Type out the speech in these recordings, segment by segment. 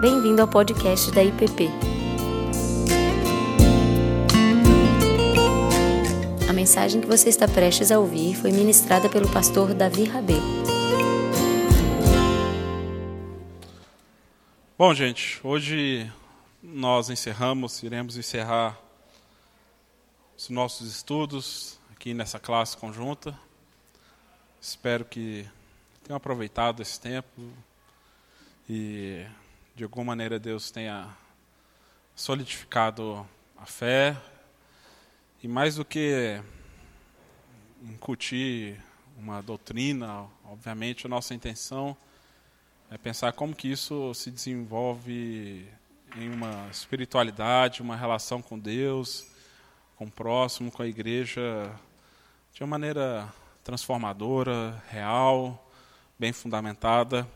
Bem-vindo ao podcast da IPP. A mensagem que você está prestes a ouvir foi ministrada pelo pastor Davi Rabelo. Bom, gente, hoje nós encerramos, iremos encerrar os nossos estudos aqui nessa classe conjunta. Espero que tenham aproveitado esse tempo e de alguma maneira Deus tenha solidificado a fé e mais do que incutir uma doutrina, obviamente a nossa intenção é pensar como que isso se desenvolve em uma espiritualidade, uma relação com Deus, com o próximo, com a igreja, de uma maneira transformadora, real, bem fundamentada.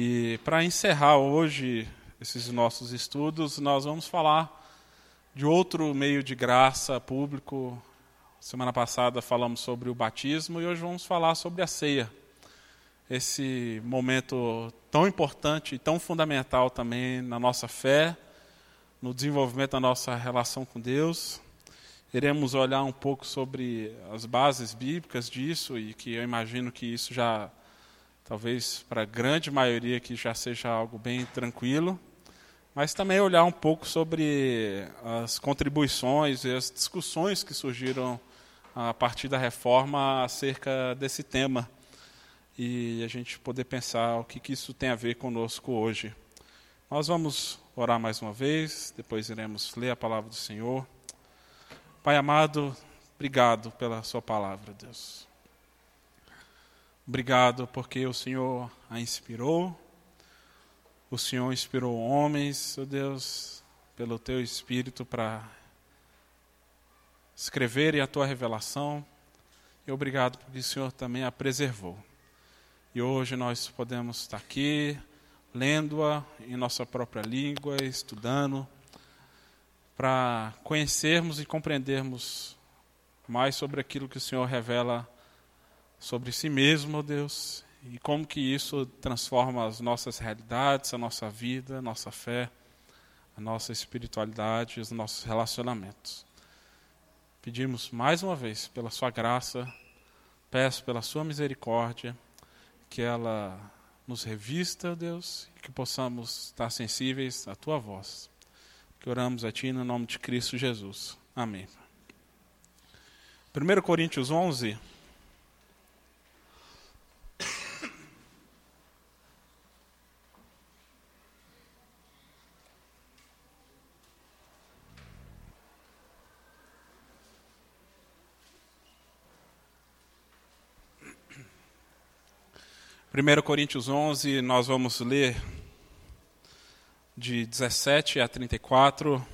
E para encerrar hoje esses nossos estudos, nós vamos falar de outro meio de graça público. Semana passada falamos sobre o batismo e hoje vamos falar sobre a ceia. Esse momento tão importante e tão fundamental também na nossa fé, no desenvolvimento da nossa relação com Deus. Iremos olhar um pouco sobre as bases bíblicas disso e que eu imagino que isso já talvez para a grande maioria que já seja algo bem tranquilo, mas também olhar um pouco sobre as contribuições e as discussões que surgiram a partir da reforma acerca desse tema e a gente poder pensar o que, que isso tem a ver conosco hoje. Nós vamos orar mais uma vez, depois iremos ler a palavra do Senhor. Pai amado, obrigado pela Sua palavra, Deus. Obrigado porque o Senhor a inspirou, o Senhor inspirou homens, ó oh Deus, pelo Teu Espírito para escreverem a Tua revelação. E obrigado porque o Senhor também a preservou. E hoje nós podemos estar aqui, lendo-a em nossa própria língua, estudando, para conhecermos e compreendermos mais sobre aquilo que o Senhor revela sobre si mesmo, ó Deus, e como que isso transforma as nossas realidades, a nossa vida, a nossa fé, a nossa espiritualidade, os nossos relacionamentos. Pedimos mais uma vez pela sua graça, peço pela sua misericórdia, que ela nos revista, Deus, e que possamos estar sensíveis à tua voz. Que oramos a ti no nome de Cristo Jesus. Amém. 1 Coríntios 11, 1 Coríntios 11, nós vamos ler de 17 a 34.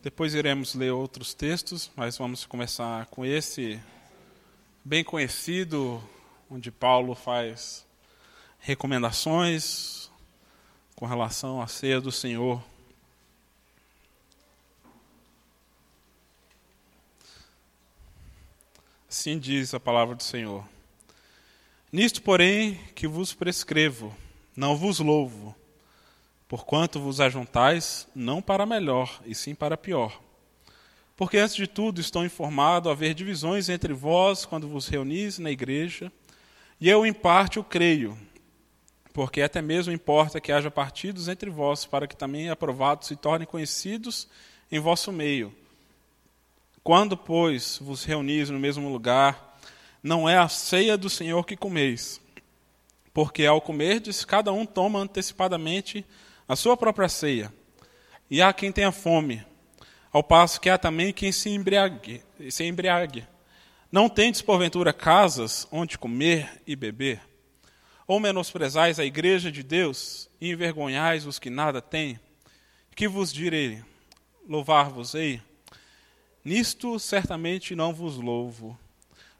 Depois iremos ler outros textos, mas vamos começar com esse bem conhecido, onde Paulo faz recomendações com relação à ceia do Senhor. Assim diz a palavra do Senhor. Nisto, porém, que vos prescrevo, não vos louvo, porquanto vos ajuntais não para melhor, e sim para pior. Porque, antes de tudo, estou informado haver divisões entre vós quando vos reunis na igreja, e eu, em parte, o creio, porque até mesmo importa que haja partidos entre vós, para que também aprovados se tornem conhecidos em vosso meio. Quando, pois, vos reunis no mesmo lugar, não é a ceia do Senhor que comeis, porque ao comerdes, cada um toma antecipadamente a sua própria ceia. E há quem tenha fome, ao passo que há também quem se embriague. Se embriague. Não tendes, porventura, casas onde comer e beber? Ou menosprezais a igreja de Deus e envergonhais os que nada têm? Que vos direi? Louvar-vos-ei? Nisto certamente não vos louvo,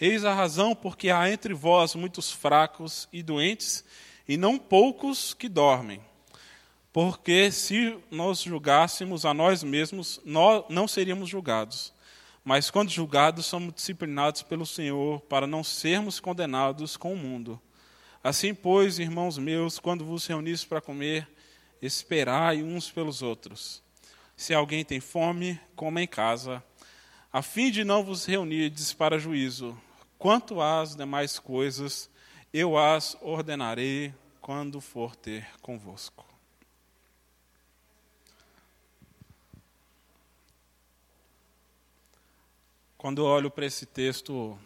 Eis a razão porque há entre vós muitos fracos e doentes, e não poucos que dormem. Porque se nós julgássemos a nós mesmos, nós não seríamos julgados. Mas quando julgados, somos disciplinados pelo Senhor, para não sermos condenados com o mundo. Assim, pois, irmãos meus, quando vos reunis para comer, esperai uns pelos outros. Se alguém tem fome, coma em casa, a fim de não vos reunirdes para juízo. Quanto às demais coisas, eu as ordenarei quando for ter convosco. Quando olho para esse texto,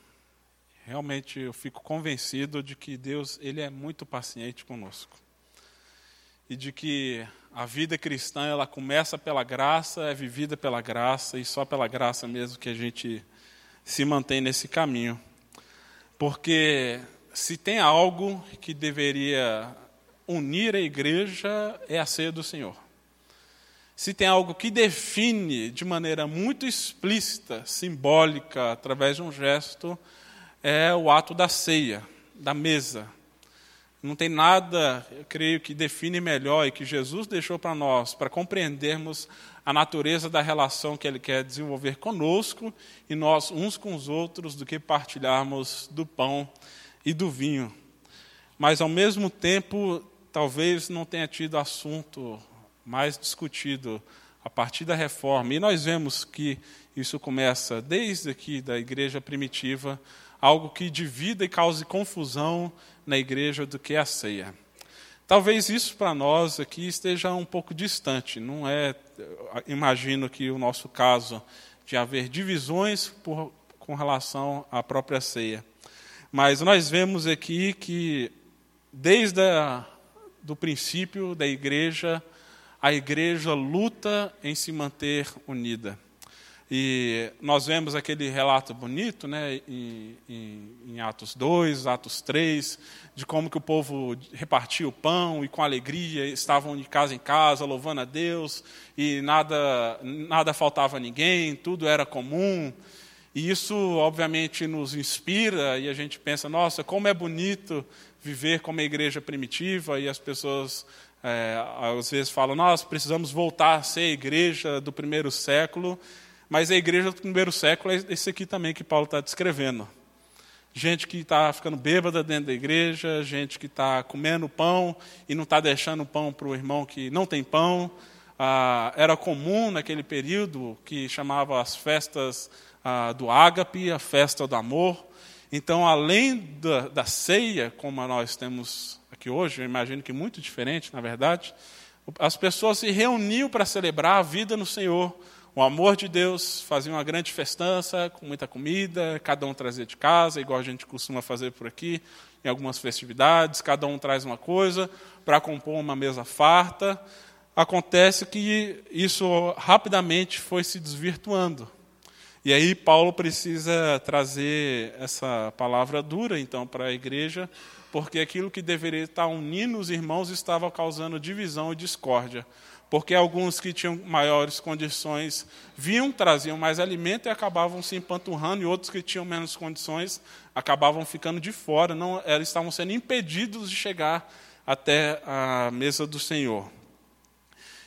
realmente eu fico convencido de que Deus ele é muito paciente conosco. E de que a vida cristã ela começa pela graça, é vivida pela graça e só pela graça mesmo que a gente se mantém nesse caminho. Porque se tem algo que deveria unir a igreja é a ceia do Senhor. Se tem algo que define de maneira muito explícita, simbólica, através de um gesto, é o ato da ceia, da mesa. Não tem nada, eu creio, que define melhor e que Jesus deixou para nós, para compreendermos a natureza da relação que Ele quer desenvolver conosco e nós uns com os outros, do que partilharmos do pão e do vinho. Mas, ao mesmo tempo, talvez não tenha tido assunto mais discutido a partir da reforma. E nós vemos que isso começa desde aqui da igreja primitiva, algo que divida e cause confusão na igreja do que a ceia. Talvez isso para nós aqui esteja um pouco distante, não é, imagino que o nosso caso de haver divisões por, com relação à própria ceia. Mas nós vemos aqui que, desde o princípio da igreja, a igreja luta em se manter unida. E nós vemos aquele relato bonito né, em, em, Atos 2, Atos 3, de como que o povo repartia o pão e com alegria estavam de casa em casa, louvando a Deus, e nada, nada faltava a ninguém, tudo era comum. E isso, obviamente, nos inspira e a gente pensa: nossa, como é bonito viver como a igreja primitiva e as pessoas é, às vezes falam: nós precisamos voltar a ser a igreja do primeiro século. Mas a igreja do primeiro século é esse aqui também que Paulo está descrevendo. Gente que está ficando bêbada dentro da igreja, gente que está comendo pão e não está deixando pão para o irmão que não tem pão. Ah, era comum naquele período que chamava as festas ah, do ágape, a festa do amor. Então, além da, da ceia, como nós temos aqui hoje, eu imagino que muito diferente, na verdade, as pessoas se reuniam para celebrar a vida no Senhor o amor de Deus, fazia uma grande festança com muita comida, cada um trazia de casa, igual a gente costuma fazer por aqui, em algumas festividades, cada um traz uma coisa para compor uma mesa farta. Acontece que isso rapidamente foi se desvirtuando. E aí Paulo precisa trazer essa palavra dura então para a igreja, porque aquilo que deveria estar unindo os irmãos estava causando divisão e discórdia porque alguns que tinham maiores condições vinham, traziam mais alimento e acabavam se empanturrando, e outros que tinham menos condições acabavam ficando de fora, não, eles estavam sendo impedidos de chegar até a mesa do Senhor.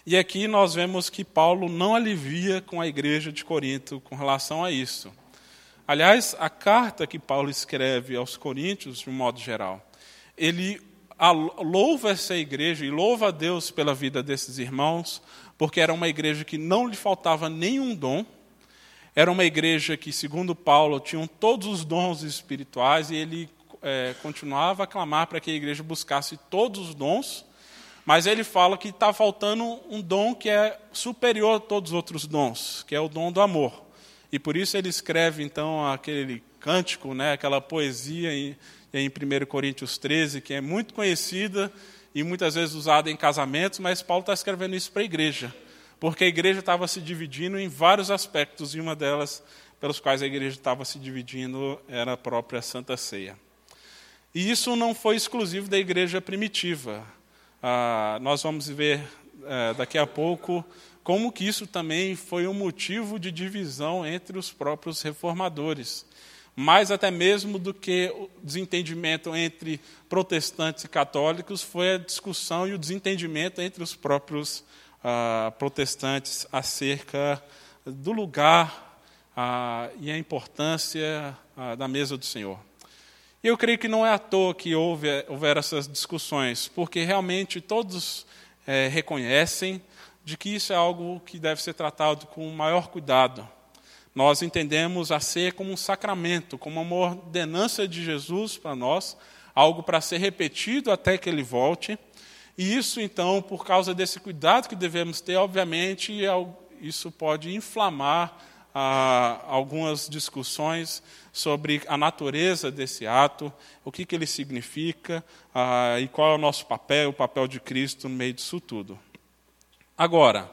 E aqui nós vemos que Paulo não alivia com a igreja de Corinto com relação a isso. Aliás, a carta que Paulo escreve aos Coríntios, de um modo geral, ele louva essa igreja e louva a Deus pela vida desses irmãos, porque era uma igreja que não lhe faltava nenhum dom, era uma igreja que, segundo Paulo, tinham todos os dons espirituais e ele é, continuava a clamar para que a igreja buscasse todos os dons, Mas ele fala que está faltando um dom que é superior a todos os outros dons, que é o dom do amor. E por isso ele escreve, então, aquele cântico, né, aquela poesia em, em 1 Coríntios 13, que é muito conhecida e muitas vezes usada em casamentos, mas Paulo está escrevendo isso para a igreja, porque a igreja estava se dividindo em vários aspectos, e uma delas pelos quais a igreja estava se dividindo era a própria Santa Ceia. E isso não foi exclusivo da igreja primitiva. Ah, nós vamos ver eh, daqui a pouco como que isso também foi um motivo de divisão entre os próprios reformadores. Mais até mesmo do que o desentendimento entre protestantes e católicos, foi a discussão e o desentendimento entre os próprios ah, protestantes acerca do lugar ah, e a importância ah, da mesa do Senhor. Eu creio que não é à toa que houve, houver essas discussões, porque realmente todos é, reconhecem de que isso é algo que deve ser tratado com o maior cuidado. Nós entendemos a ser como um sacramento, como uma ordenança de Jesus para nós, algo para ser repetido até que ele volte. E isso, então, por causa desse cuidado que devemos ter, obviamente, isso pode inflamar ah, algumas discussões sobre a natureza desse ato, o que, que ele significa ah, e qual é o nosso papel, o papel de Cristo no meio disso tudo. Agora,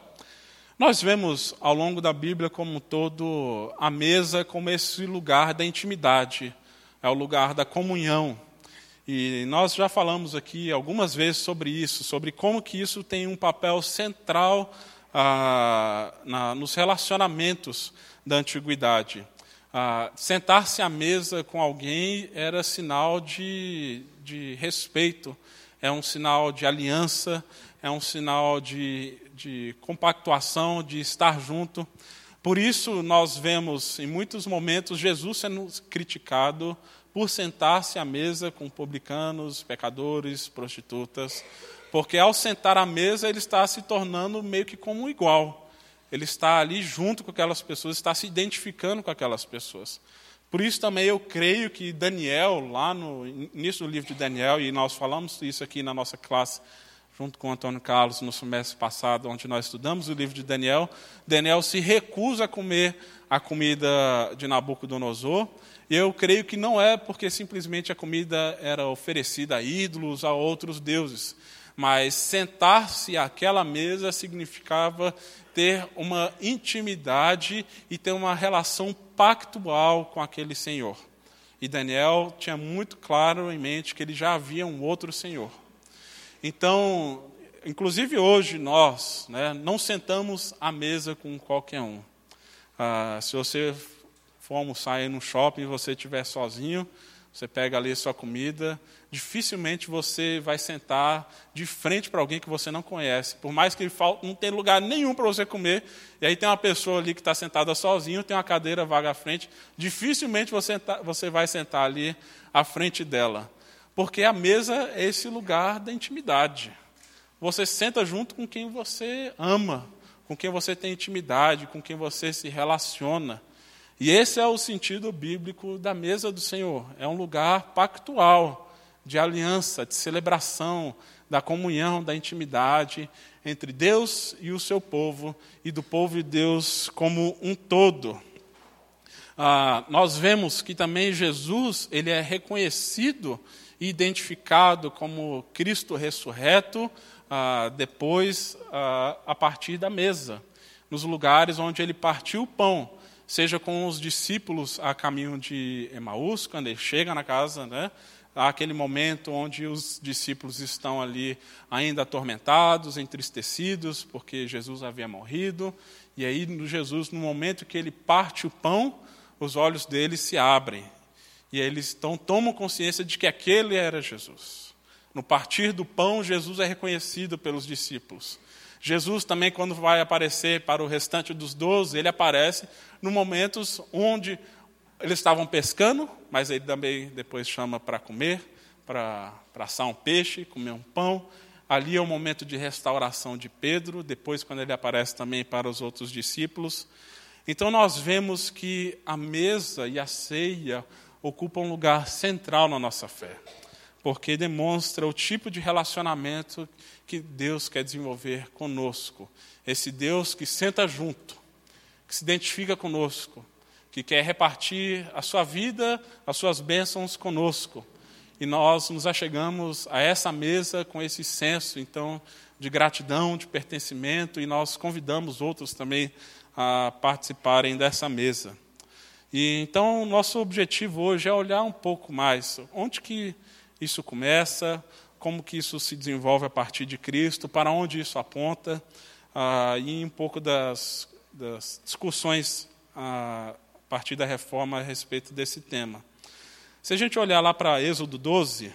nós vemos ao longo da Bíblia como um todo a mesa como esse lugar da intimidade, é o lugar da comunhão. E nós já falamos aqui algumas vezes sobre isso, sobre como que isso tem um papel central ah, na, nos relacionamentos da antiguidade. Ah, Sentar-se à mesa com alguém era sinal de, de respeito, é um sinal de aliança, é um sinal de, de compactuação, de estar junto. Por isso, nós vemos em muitos momentos Jesus sendo criticado por sentar-se à mesa com publicanos, pecadores, prostitutas, porque ao sentar à mesa ele está se tornando meio que como um igual ele está ali junto com aquelas pessoas, está se identificando com aquelas pessoas. Por isso também eu creio que Daniel, lá no início do livro de Daniel, e nós falamos isso aqui na nossa classe, junto com Antônio Carlos, no semestre passado, onde nós estudamos o livro de Daniel, Daniel se recusa a comer a comida de Nabucodonosor, e eu creio que não é porque simplesmente a comida era oferecida a ídolos, a outros deuses, mas sentar-se àquela mesa significava ter uma intimidade e ter uma relação pactual com aquele Senhor. E Daniel tinha muito claro em mente que ele já havia um outro Senhor. Então, inclusive hoje nós né, não sentamos à mesa com qualquer um. Ah, se você for almoçar aí no shopping e você estiver sozinho, você pega ali a sua comida, dificilmente você vai sentar de frente para alguém que você não conhece. Por mais que não tem lugar nenhum para você comer, e aí tem uma pessoa ali que está sentada sozinho, tem uma cadeira vaga à frente, dificilmente você, tá, você vai sentar ali à frente dela. Porque a mesa é esse lugar da intimidade. Você senta junto com quem você ama, com quem você tem intimidade, com quem você se relaciona. E esse é o sentido bíblico da mesa do Senhor. É um lugar pactual, de aliança, de celebração, da comunhão, da intimidade entre Deus e o seu povo, e do povo e Deus como um todo. Ah, nós vemos que também Jesus ele é reconhecido identificado como Cristo ressurreto ah, depois ah, a partir da mesa, nos lugares onde ele partiu o pão seja com os discípulos a caminho de Emaús, quando ele chega na casa, né? Aquele momento onde os discípulos estão ali ainda atormentados, entristecidos, porque Jesus havia morrido. E aí, Jesus, no momento que ele parte o pão, os olhos deles se abrem. E eles então tomam consciência de que aquele era Jesus. No partir do pão, Jesus é reconhecido pelos discípulos. Jesus também, quando vai aparecer para o restante dos doze, ele aparece no momentos onde eles estavam pescando, mas ele também depois chama para comer, para assar um peixe, comer um pão. Ali é o momento de restauração de Pedro, depois, quando ele aparece também para os outros discípulos. Então, nós vemos que a mesa e a ceia ocupam um lugar central na nossa fé. porque demonstra o tipo de relacionamento que Deus quer desenvolver conosco. Esse Deus que senta junto, que se identifica conosco, que quer repartir a sua vida, as suas bênçãos conosco. E nós nos achegamos a essa mesa com esse senso, então, de gratidão, de pertencimento, e nós convidamos outros também a participarem dessa mesa. E então, nosso objetivo hoje é olhar um pouco mais onde que isso começa, como que isso se desenvolve a partir de Cristo, para onde isso aponta, ah, e um pouco das, das discussões ah, a partir da reforma a respeito desse tema. Se a gente olhar lá para Êxodo 12,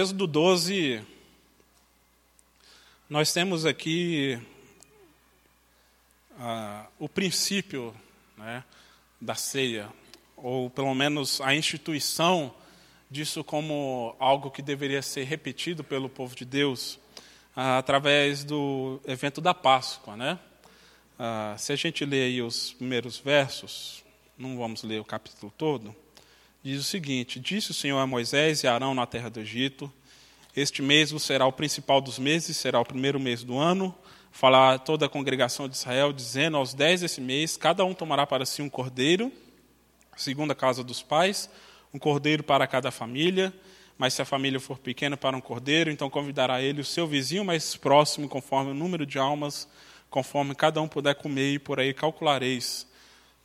Êxodo 12, nós temos aqui ah, o princípio né, da ceia, ou pelo menos a instituição disso como algo que deveria ser repetido pelo povo de Deus ah, através do evento da Páscoa. Né? Ah, se a gente ler os primeiros versos, não vamos ler o capítulo todo diz o seguinte: Disse o Senhor a Moisés e a Arão na terra do Egito: Este mês será o principal dos meses, será o primeiro mês do ano. Falar toda a congregação de Israel, dizendo: Aos dez desse mês, cada um tomará para si um cordeiro, segundo a casa dos pais, um cordeiro para cada família. Mas se a família for pequena para um cordeiro, então convidará ele o seu vizinho mais próximo, conforme o número de almas, conforme cada um puder comer, e por aí calculareis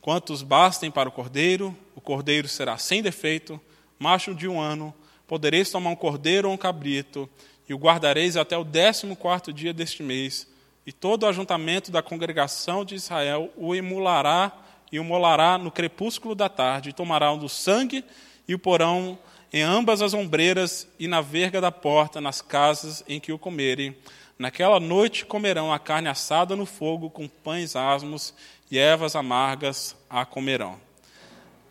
Quantos bastem para o cordeiro, o cordeiro será sem defeito, macho de um ano. Podereis tomar um cordeiro ou um cabrito, e o guardareis até o décimo quarto dia deste mês. E todo o ajuntamento da congregação de Israel o emulará e o molará no crepúsculo da tarde, e tomará do sangue e o porão em ambas as ombreiras e na verga da porta, nas casas em que o comerem. Naquela noite comerão a carne assada no fogo com pães asmos e ervas amargas a comerão.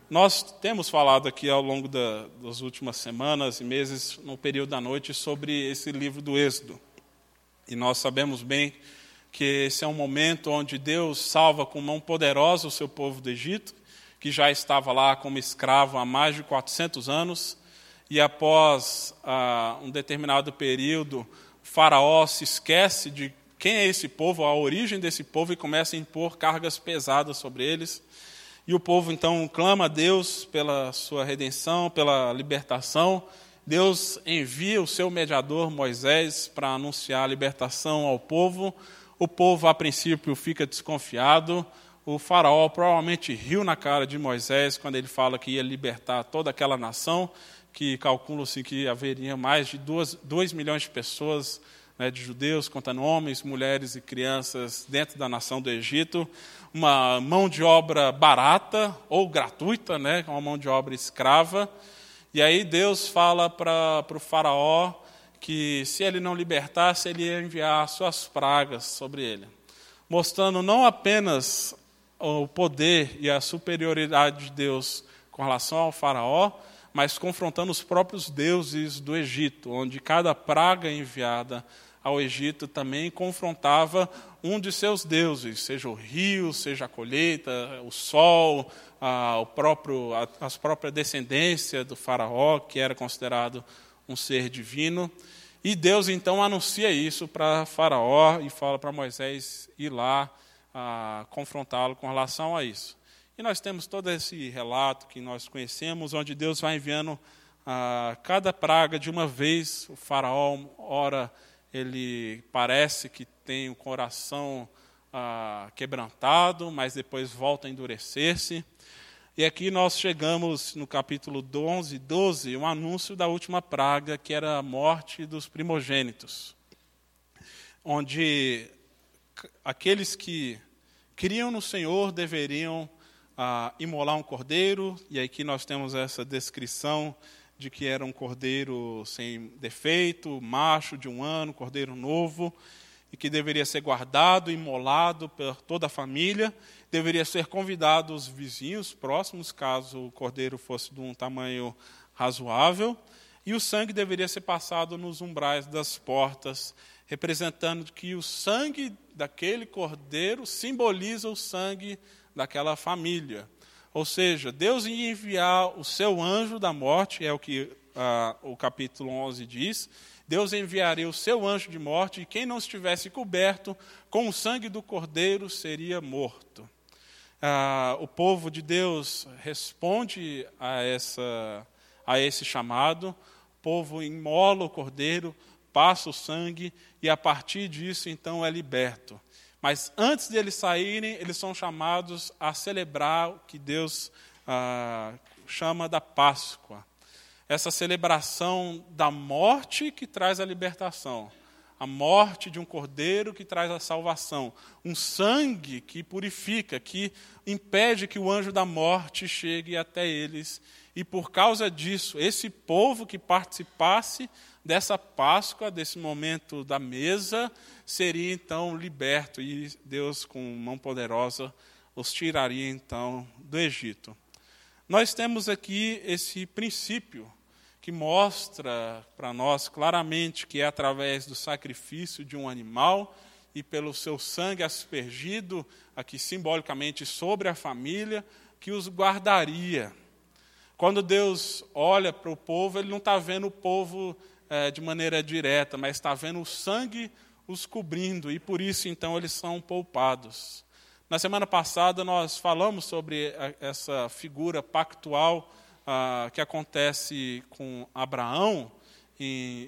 Nós temos falado aqui ao longo da, das últimas semanas e meses, no período da noite, sobre esse livro do Êxodo. E nós sabemos bem que esse é um momento onde Deus salva com mão poderosa o seu povo do Egito, que já estava lá como escravo há mais de 400 anos, e após ah, um determinado período, o Faraó se esquece de quem é esse povo, a origem desse povo, e começa a impor cargas pesadas sobre eles. E o povo então clama a Deus pela sua redenção, pela libertação. Deus envia o seu mediador Moisés para anunciar a libertação ao povo. O povo, a princípio, fica desconfiado. O faraó provavelmente riu na cara de Moisés quando ele fala que ia libertar toda aquela nação, que calcula-se que haveria mais de 2 milhões de pessoas né, de judeus, contando homens, mulheres e crianças dentro da nação do Egito, uma mão de obra barata ou gratuita, né, uma mão de obra escrava. E aí Deus fala para o faraó que se ele não libertasse, ele ia enviar suas pragas sobre ele, mostrando não apenas o poder e a superioridade de Deus com relação ao faraó, mas confrontando os próprios deuses do Egito, onde cada praga enviada ao Egito também confrontava um de seus deuses, seja o rio, seja a colheita, o sol, a, o próprio, a, as própria descendência do faraó, que era considerado um ser divino. E Deus então anuncia isso para Faraó e fala para Moisés ir lá confrontá-lo com relação a isso. E nós temos todo esse relato que nós conhecemos, onde Deus vai enviando a cada praga de uma vez. O faraó, ora, ele parece que tem o coração ah, quebrantado, mas depois volta a endurecer-se. E aqui nós chegamos no capítulo 11, 12, um anúncio da última praga, que era a morte dos primogênitos. Onde aqueles que criam no Senhor deveriam a imolar um cordeiro, e aqui nós temos essa descrição de que era um cordeiro sem defeito, macho de um ano, cordeiro novo. e que deveria ser guardado, imolado por toda a família, deveria ser convidado os vizinhos próximos, caso o cordeiro fosse de um tamanho razoável, e o sangue deveria ser passado nos umbrais das portas, representando que o sangue daquele cordeiro simboliza o sangue daquela família. Ou seja, Deus ia enviar o seu anjo da morte, é o que ah, o capítulo 11 diz. Deus enviaria o seu anjo de morte, e quem não estivesse coberto com o sangue do cordeiro seria morto. Ah, o povo de Deus responde a, essa, a esse chamado, o povo imola o cordeiro, passa o sangue e a partir disso então é liberto. Mas antes de eles saírem, eles são chamados a celebrar o que Deus ah, chama da Páscoa. Essa celebração da morte que traz a libertação. A morte de um cordeiro que traz a salvação. Um sangue que purifica, que impede que o anjo da morte chegue até eles. E por causa disso, esse povo que participasse dessa Páscoa, desse momento da mesa, seria então liberto e Deus, com mão poderosa, os tiraria então do Egito. Nós temos aqui esse princípio que mostra para nós claramente que é através do sacrifício de um animal e pelo seu sangue aspergido, aqui simbolicamente sobre a família, que os guardaria. Quando Deus olha para o povo, Ele não está vendo o povo é, de maneira direta, mas está vendo o sangue os cobrindo, e por isso então eles são poupados. Na semana passada nós falamos sobre essa figura pactual ah, que acontece com Abraão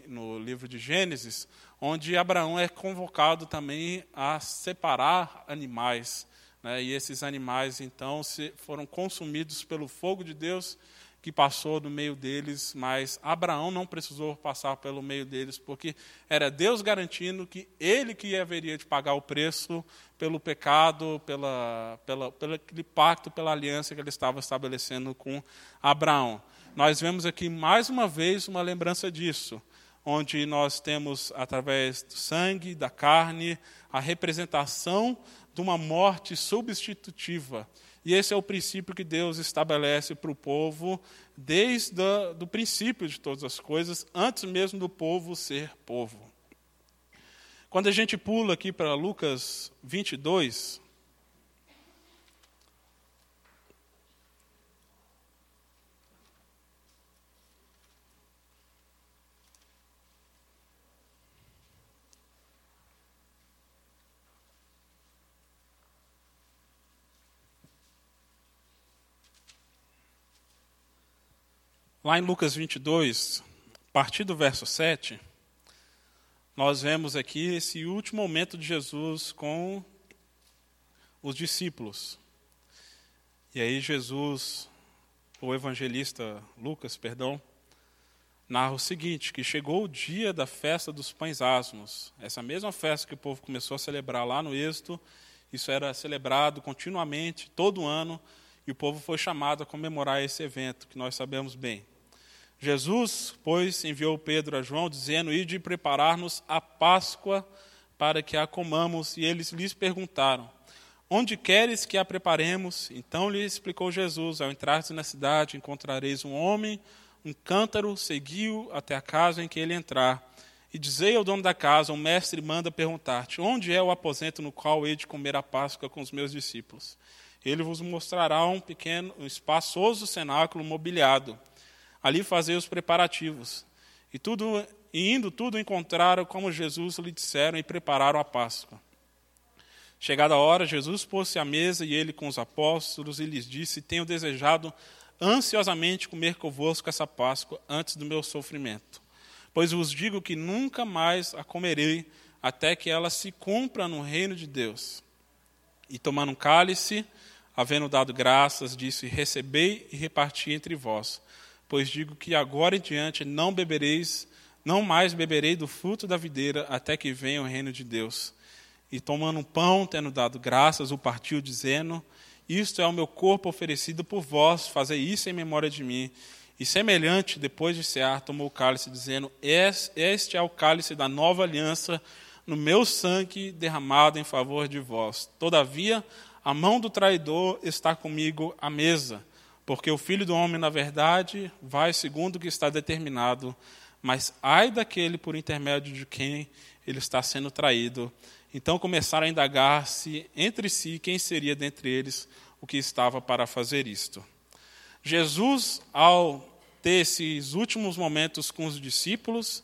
no livro de Gênesis, onde Abraão é convocado também a separar animais. Né, e esses animais então se, foram consumidos pelo fogo de Deus que passou no meio deles, mas Abraão não precisou passar pelo meio deles, porque era Deus garantindo que ele que haveria de pagar o preço pelo pecado, pela, pela, pelo pacto, pela aliança que ele estava estabelecendo com Abraão. Nós vemos aqui mais uma vez uma lembrança disso, onde nós temos, através do sangue, da carne, a representação de uma morte substitutiva e esse é o princípio que Deus estabelece para o povo desde o princípio de todas as coisas, antes mesmo do povo ser povo. Quando a gente pula aqui para Lucas 22, Lá em Lucas 22, a partir do verso 7, nós vemos aqui esse último momento de Jesus com os discípulos. E aí Jesus, o evangelista Lucas, perdão, narra o seguinte, que chegou o dia da festa dos pães asmos. Essa mesma festa que o povo começou a celebrar lá no Êxodo, isso era celebrado continuamente, todo ano, e o povo foi chamado a comemorar esse evento, que nós sabemos bem. Jesus, pois, enviou Pedro a João, dizendo: Ide preparar-nos a Páscoa para que a comamos. E eles lhes perguntaram: Onde queres que a preparemos? Então lhe explicou Jesus: Ao entrares na cidade, encontrareis um homem, um cântaro, seguiu até a casa em que ele entrar. E dizei ao dono da casa: O mestre manda perguntar-te: Onde é o aposento no qual hei de comer a Páscoa com os meus discípulos? Ele vos mostrará um pequeno, um espaçoso cenáculo mobiliado ali fazer os preparativos. E tudo e indo tudo encontraram como Jesus lhe disseram e prepararam a Páscoa. Chegada a hora, Jesus pôs-se à mesa e ele com os apóstolos e lhes disse: Tenho desejado ansiosamente comer convosco essa Páscoa antes do meu sofrimento. Pois vos digo que nunca mais a comerei até que ela se cumpra no reino de Deus. E tomando um cálice, havendo dado graças, disse: Recebei e reparti entre vós pois digo que agora em diante não bebereis, não mais beberei do fruto da videira até que venha o reino de Deus. E tomando um pão, tendo dado graças, o partiu dizendo: Isto é o meu corpo oferecido por vós, fazei isso em memória de mim. E semelhante, depois de cear, tomou o cálice, dizendo: Este é o cálice da nova aliança no meu sangue derramado em favor de vós. Todavia, a mão do traidor está comigo à mesa, porque o filho do homem, na verdade, vai segundo o que está determinado, mas ai daquele por intermédio de quem ele está sendo traído. Então começaram a indagar-se entre si quem seria dentre eles o que estava para fazer isto. Jesus, ao ter esses últimos momentos com os discípulos,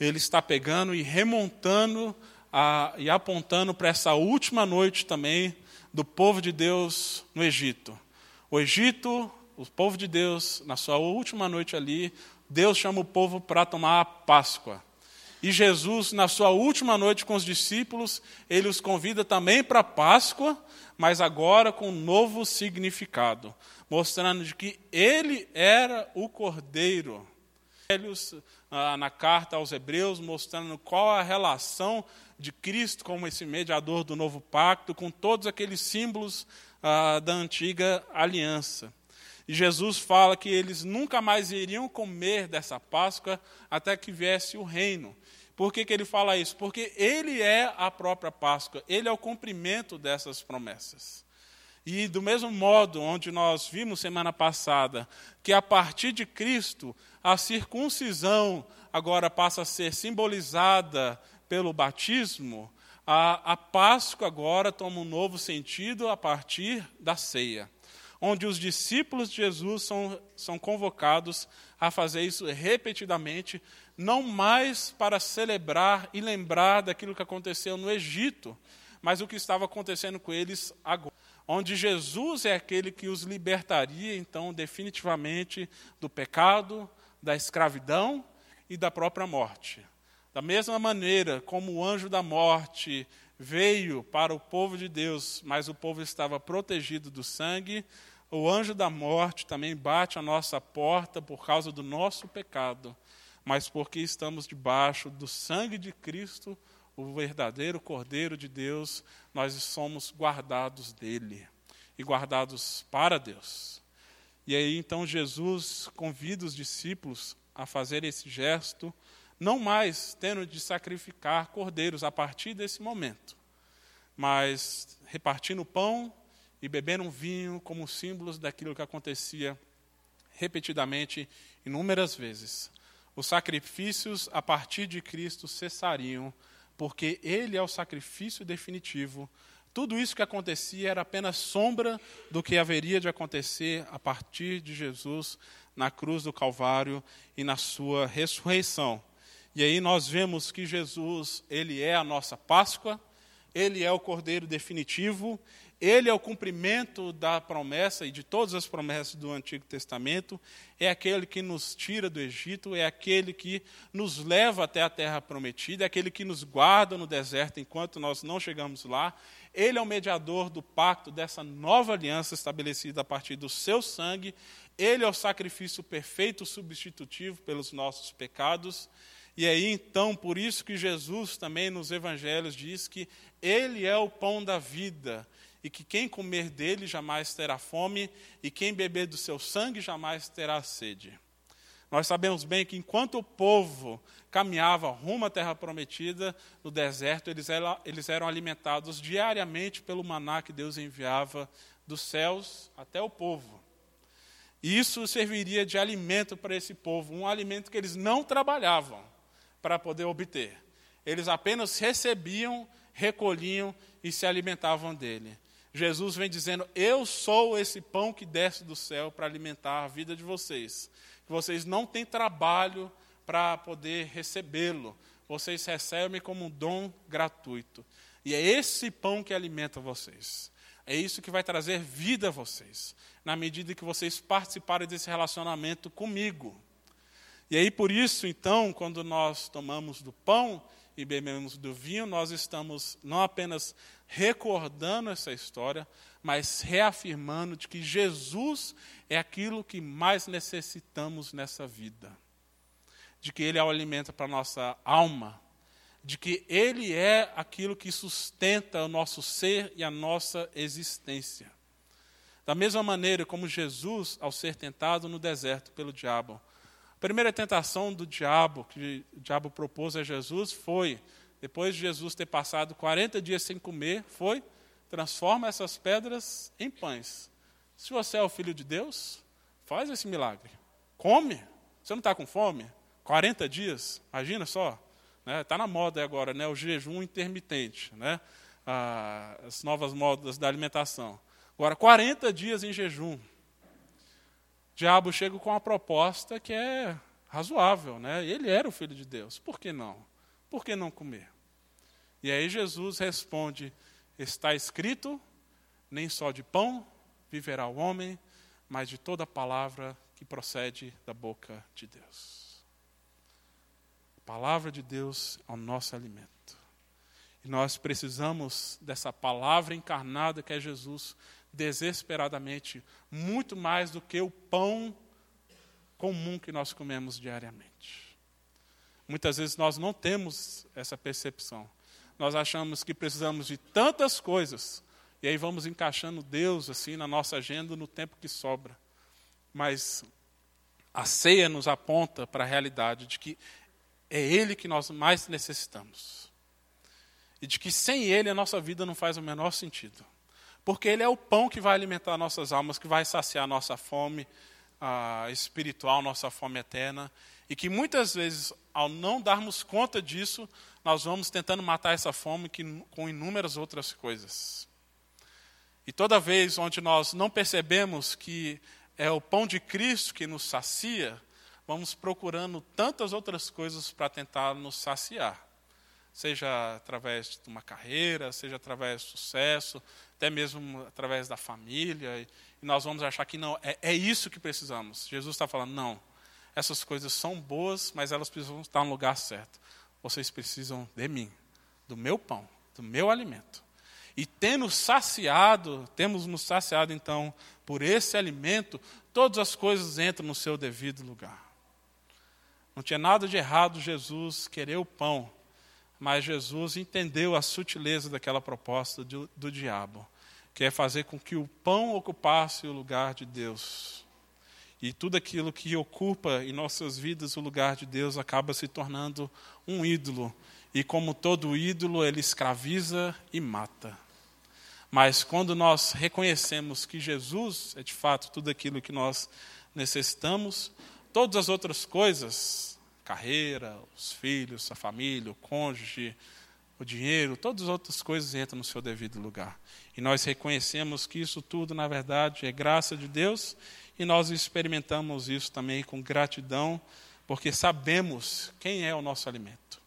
ele está pegando e remontando a, e apontando para essa última noite também do povo de Deus no Egito. O Egito, o povo de Deus, na sua última noite ali, Deus chama o povo para tomar a Páscoa. E Jesus, na sua última noite com os discípulos, ele os convida também para a Páscoa, mas agora com um novo significado, mostrando de que ele era o Cordeiro. Ah, na carta aos Hebreus, mostrando qual a relação de Cristo como esse mediador do novo pacto, com todos aqueles símbolos ah, da antiga aliança. E Jesus fala que eles nunca mais iriam comer dessa Páscoa até que viesse o reino. Por que, que ele fala isso? Porque ele é a própria Páscoa, ele é o cumprimento dessas promessas. E do mesmo modo, onde nós vimos semana passada, que a partir de Cristo, a circuncisão agora passa a ser simbolizada pelo batismo, a, a Páscoa agora toma um novo sentido a partir da ceia onde os discípulos de Jesus são, são convocados a fazer isso repetidamente, não mais para celebrar e lembrar daquilo que aconteceu no Egito, mas o que estava acontecendo com eles agora. Onde Jesus é aquele que os libertaria, então, definitivamente do pecado, da escravidão e da própria morte. Da mesma maneira como o anjo da morte veio para o povo de Deus, mas o povo estava protegido do sangue, o anjo da morte também bate a nossa porta por causa do nosso pecado, mas porque estamos debaixo do sangue de Cristo, o verdadeiro Cordeiro de Deus, nós somos guardados dele e guardados para Deus. E aí então Jesus convida os discípulos a fazer esse gesto, não mais tendo de sacrificar cordeiros a partir desse momento, mas repartindo o pão e beberam vinho como símbolos daquilo que acontecia repetidamente, inúmeras vezes. Os sacrifícios a partir de Cristo cessariam, porque Ele é o sacrifício definitivo. Tudo isso que acontecia era apenas sombra do que haveria de acontecer a partir de Jesus na cruz do Calvário e na sua ressurreição. E aí nós vemos que Jesus, ele é a nossa Páscoa, ele é o Cordeiro definitivo, ele é o cumprimento da promessa e de todas as promessas do Antigo Testamento, é aquele que nos tira do Egito, é aquele que nos leva até a terra prometida, é aquele que nos guarda no deserto enquanto nós não chegamos lá. Ele é o mediador do pacto dessa nova aliança estabelecida a partir do seu sangue. Ele é o sacrifício perfeito substitutivo pelos nossos pecados. E aí, então, por isso que Jesus também nos evangelhos diz que ele é o pão da vida e que quem comer dele jamais terá fome, e quem beber do seu sangue jamais terá sede. Nós sabemos bem que enquanto o povo caminhava rumo à terra prometida, no deserto, eles eram, eles eram alimentados diariamente pelo maná que Deus enviava dos céus até o povo. E isso serviria de alimento para esse povo, um alimento que eles não trabalhavam para poder obter. Eles apenas recebiam, recolhiam e se alimentavam dele. Jesus vem dizendo: Eu sou esse pão que desce do céu para alimentar a vida de vocês. Vocês não têm trabalho para poder recebê-lo. Vocês recebem como um dom gratuito. E é esse pão que alimenta vocês. É isso que vai trazer vida a vocês, na medida que vocês participarem desse relacionamento comigo. E aí, por isso, então, quando nós tomamos do pão e bebemos do vinho, nós estamos não apenas recordando essa história, mas reafirmando de que Jesus é aquilo que mais necessitamos nessa vida. De que Ele é o alimento para a nossa alma, de que Ele é aquilo que sustenta o nosso ser e a nossa existência. Da mesma maneira como Jesus, ao ser tentado no deserto pelo diabo, primeira tentação do diabo, que o diabo propôs a Jesus, foi depois de Jesus ter passado 40 dias sem comer, foi transforma essas pedras em pães. Se você é o filho de Deus, faz esse milagre. Come. Você não está com fome? 40 dias, imagina só. Está né? Tá na moda agora, né? o jejum intermitente, né? Ah, as novas modas da alimentação. Agora, 40 dias em jejum. Diabo chega com uma proposta que é razoável. Né? Ele era o filho de Deus. Por que não? Por que não comer? E aí Jesus responde: Está escrito, nem só de pão viverá o homem, mas de toda palavra que procede da boca de Deus. A palavra de Deus é o nosso alimento. E nós precisamos dessa palavra encarnada que é Jesus desesperadamente, muito mais do que o pão comum que nós comemos diariamente. Muitas vezes nós não temos essa percepção. Nós achamos que precisamos de tantas coisas e aí vamos encaixando Deus assim na nossa agenda no tempo que sobra. Mas a ceia nos aponta para a realidade de que é Ele que nós mais necessitamos. E de que sem Ele a nossa vida não faz o menor sentido. Porque Ele é o pão que vai alimentar nossas almas, que vai saciar nossa fome uh, espiritual, nossa fome eterna. E que muitas vezes, ao não darmos conta disso, nós vamos tentando matar essa fome que, com inúmeras outras coisas. E toda vez onde nós não percebemos que é o pão de Cristo que nos sacia, vamos procurando tantas outras coisas para tentar nos saciar. Seja através de uma carreira, seja através do sucesso, até mesmo através da família. E nós vamos achar que não, é, é isso que precisamos. Jesus está falando, não, essas coisas são boas, mas elas precisam estar no lugar certo. Vocês precisam de mim, do meu pão, do meu alimento. E tendo saciado, temos nos saciado então por esse alimento, todas as coisas entram no seu devido lugar. Não tinha nada de errado Jesus querer o pão, mas Jesus entendeu a sutileza daquela proposta do, do diabo, que é fazer com que o pão ocupasse o lugar de Deus. E tudo aquilo que ocupa em nossas vidas o lugar de Deus acaba se tornando um ídolo. E como todo ídolo, ele escraviza e mata. Mas quando nós reconhecemos que Jesus é de fato tudo aquilo que nós necessitamos, todas as outras coisas, carreira, os filhos, a família, o cônjuge, o dinheiro, todas as outras coisas entram no seu devido lugar. E nós reconhecemos que isso tudo, na verdade, é graça de Deus e nós experimentamos isso também com gratidão, porque sabemos quem é o nosso alimento.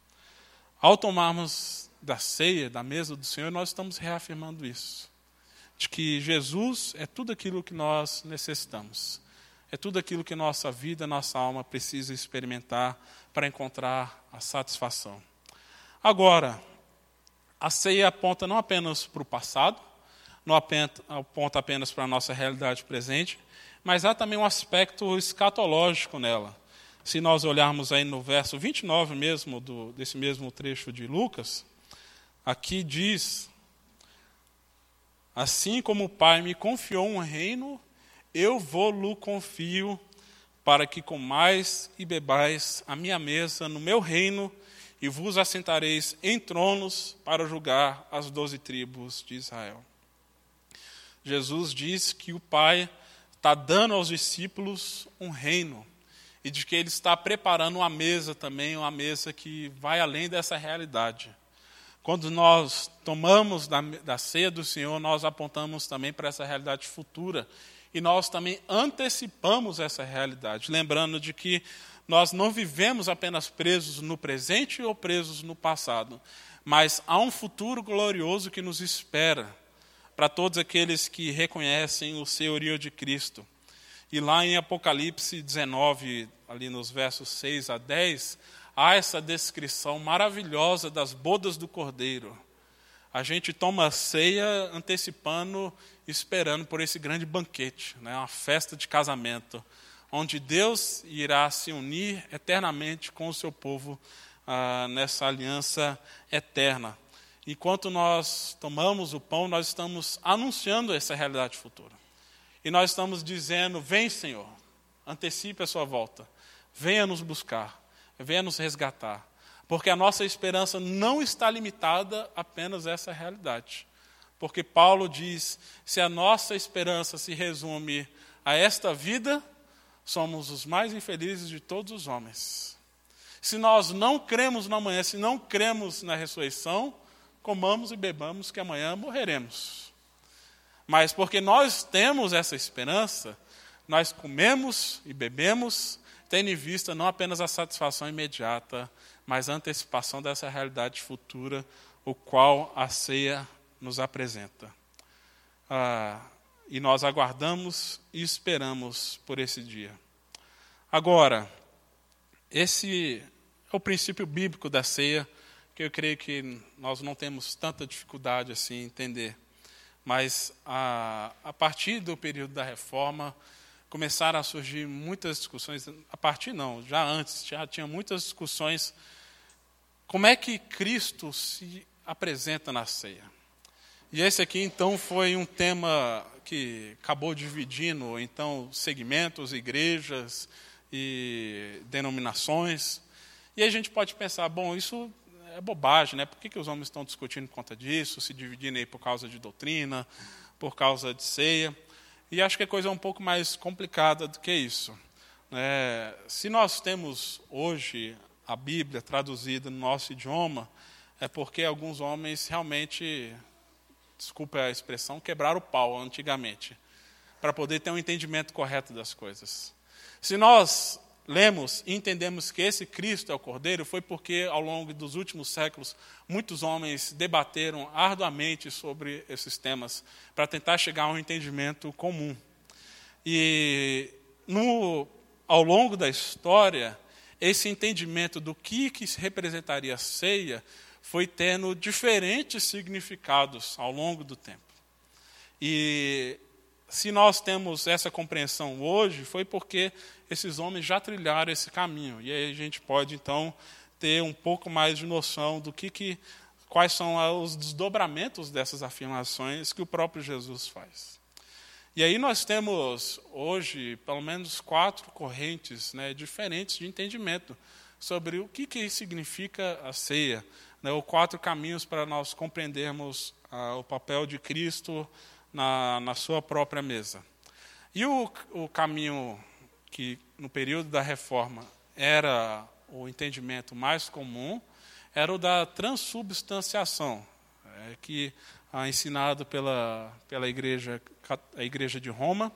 Ao tomarmos da ceia, da mesa do Senhor, nós estamos reafirmando isso. De que Jesus é tudo aquilo que nós necessitamos. É tudo aquilo que nossa vida, nossa alma precisa experimentar para encontrar a satisfação. Agora, a ceia aponta não apenas para o passado, não aponta apenas para a nossa realidade presente, mas há também um aspecto escatológico nela. Se nós olharmos aí no verso 29 mesmo, do, desse mesmo trecho de Lucas, Aqui diz: Assim como o Pai me confiou um reino, eu vou-lo confio, para que comais e bebais a minha mesa no meu reino, e vos assentareis em tronos para julgar as doze tribos de Israel. Jesus diz que o Pai está dando aos discípulos um reino, e de que ele está preparando uma mesa também, uma mesa que vai além dessa realidade. Quando nós tomamos da, da ceia do Senhor, nós apontamos também para essa realidade futura. E nós também antecipamos essa realidade, lembrando de que nós não vivemos apenas presos no presente ou presos no passado, mas há um futuro glorioso que nos espera para todos aqueles que reconhecem o senhorio de Cristo. E lá em Apocalipse 19, ali nos versos 6 a 10, há essa descrição maravilhosa das bodas do cordeiro. A gente toma ceia antecipando, esperando por esse grande banquete, né, uma festa de casamento, onde Deus irá se unir eternamente com o seu povo ah, nessa aliança eterna. Enquanto nós tomamos o pão, nós estamos anunciando essa realidade futura. E nós estamos dizendo: Vem, Senhor, antecipe a sua volta, venha nos buscar venha nos resgatar. Porque a nossa esperança não está limitada apenas a essa realidade. Porque Paulo diz: se a nossa esperança se resume a esta vida, somos os mais infelizes de todos os homens. Se nós não cremos no amanhã, se não cremos na ressurreição, comamos e bebamos, que amanhã morreremos. Mas porque nós temos essa esperança, nós comemos e bebemos, tendo em vista não apenas a satisfação imediata, mas a antecipação dessa realidade futura, o qual a ceia nos apresenta. Ah, e nós aguardamos e esperamos por esse dia. Agora, esse é o princípio bíblico da ceia, que eu creio que nós não temos tanta dificuldade assim em entender. Mas a, a partir do período da reforma, começaram a surgir muitas discussões, a partir não, já antes, já tinha muitas discussões como é que Cristo se apresenta na ceia. E esse aqui, então, foi um tema que acabou dividindo, então, segmentos, igrejas e denominações. E a gente pode pensar, bom, isso é bobagem, né? Por que, que os homens estão discutindo por conta disso, se dividindo aí por causa de doutrina, por causa de ceia? E acho que a coisa é um pouco mais complicada do que isso. É, se nós temos hoje a Bíblia traduzida no nosso idioma, é porque alguns homens realmente desculpa a expressão, quebrar o pau antigamente, para poder ter um entendimento correto das coisas. Se nós lemos e entendemos que esse Cristo é o Cordeiro, foi porque ao longo dos últimos séculos muitos homens debateram arduamente sobre esses temas para tentar chegar a um entendimento comum. E no, ao longo da história, esse entendimento do que, que representaria a ceia foi tendo diferentes significados ao longo do tempo. E se nós temos essa compreensão hoje, foi porque esses homens já trilharam esse caminho. E aí a gente pode, então, ter um pouco mais de noção do que, que quais são os desdobramentos dessas afirmações que o próprio Jesus faz. E aí nós temos hoje pelo menos quatro correntes né, diferentes de entendimento sobre o que, que significa a ceia, né, ou quatro caminhos para nós compreendermos ah, o papel de Cristo na, na sua própria mesa. E o, o caminho que, no período da reforma, era o entendimento mais comum, era o da transubstanciação, é, que é ensinado pela, pela igreja, a igreja de Roma,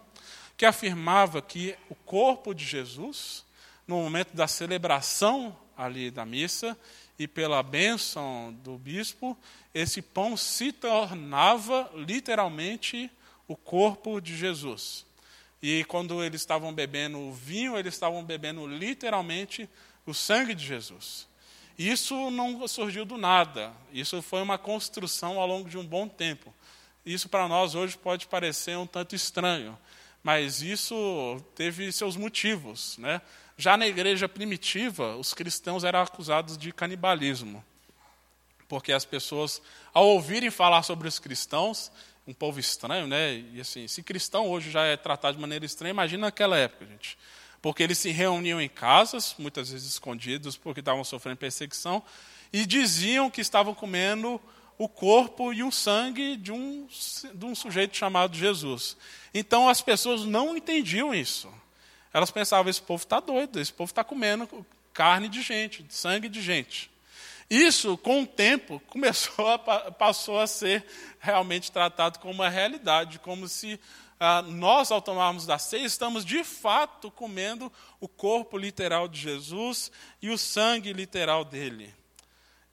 que afirmava que o corpo de Jesus, no momento da celebração ali da missa, e pela bênção do bispo, esse pão se tornava literalmente o corpo de Jesus. E quando eles estavam bebendo o vinho, eles estavam bebendo literalmente o sangue de Jesus. Isso não surgiu do nada, isso foi uma construção ao longo de um bom tempo. Isso para nós hoje pode parecer um tanto estranho, mas isso teve seus motivos. Né? Já na igreja primitiva, os cristãos eram acusados de canibalismo, porque as pessoas, ao ouvirem falar sobre os cristãos, um povo estranho, né? E assim, se cristão hoje já é tratado de maneira estranha, imagina naquela época, gente. Porque eles se reuniam em casas, muitas vezes escondidos, porque estavam sofrendo perseguição, e diziam que estavam comendo o corpo e o sangue de um, de um sujeito chamado Jesus. Então as pessoas não entendiam isso. Elas pensavam: esse povo está doido, esse povo está comendo carne de gente, sangue de gente. Isso, com o tempo, começou a, passou a ser realmente tratado como uma realidade, como se ah, nós, ao tomarmos da ceia, estamos de fato comendo o corpo literal de Jesus e o sangue literal dele.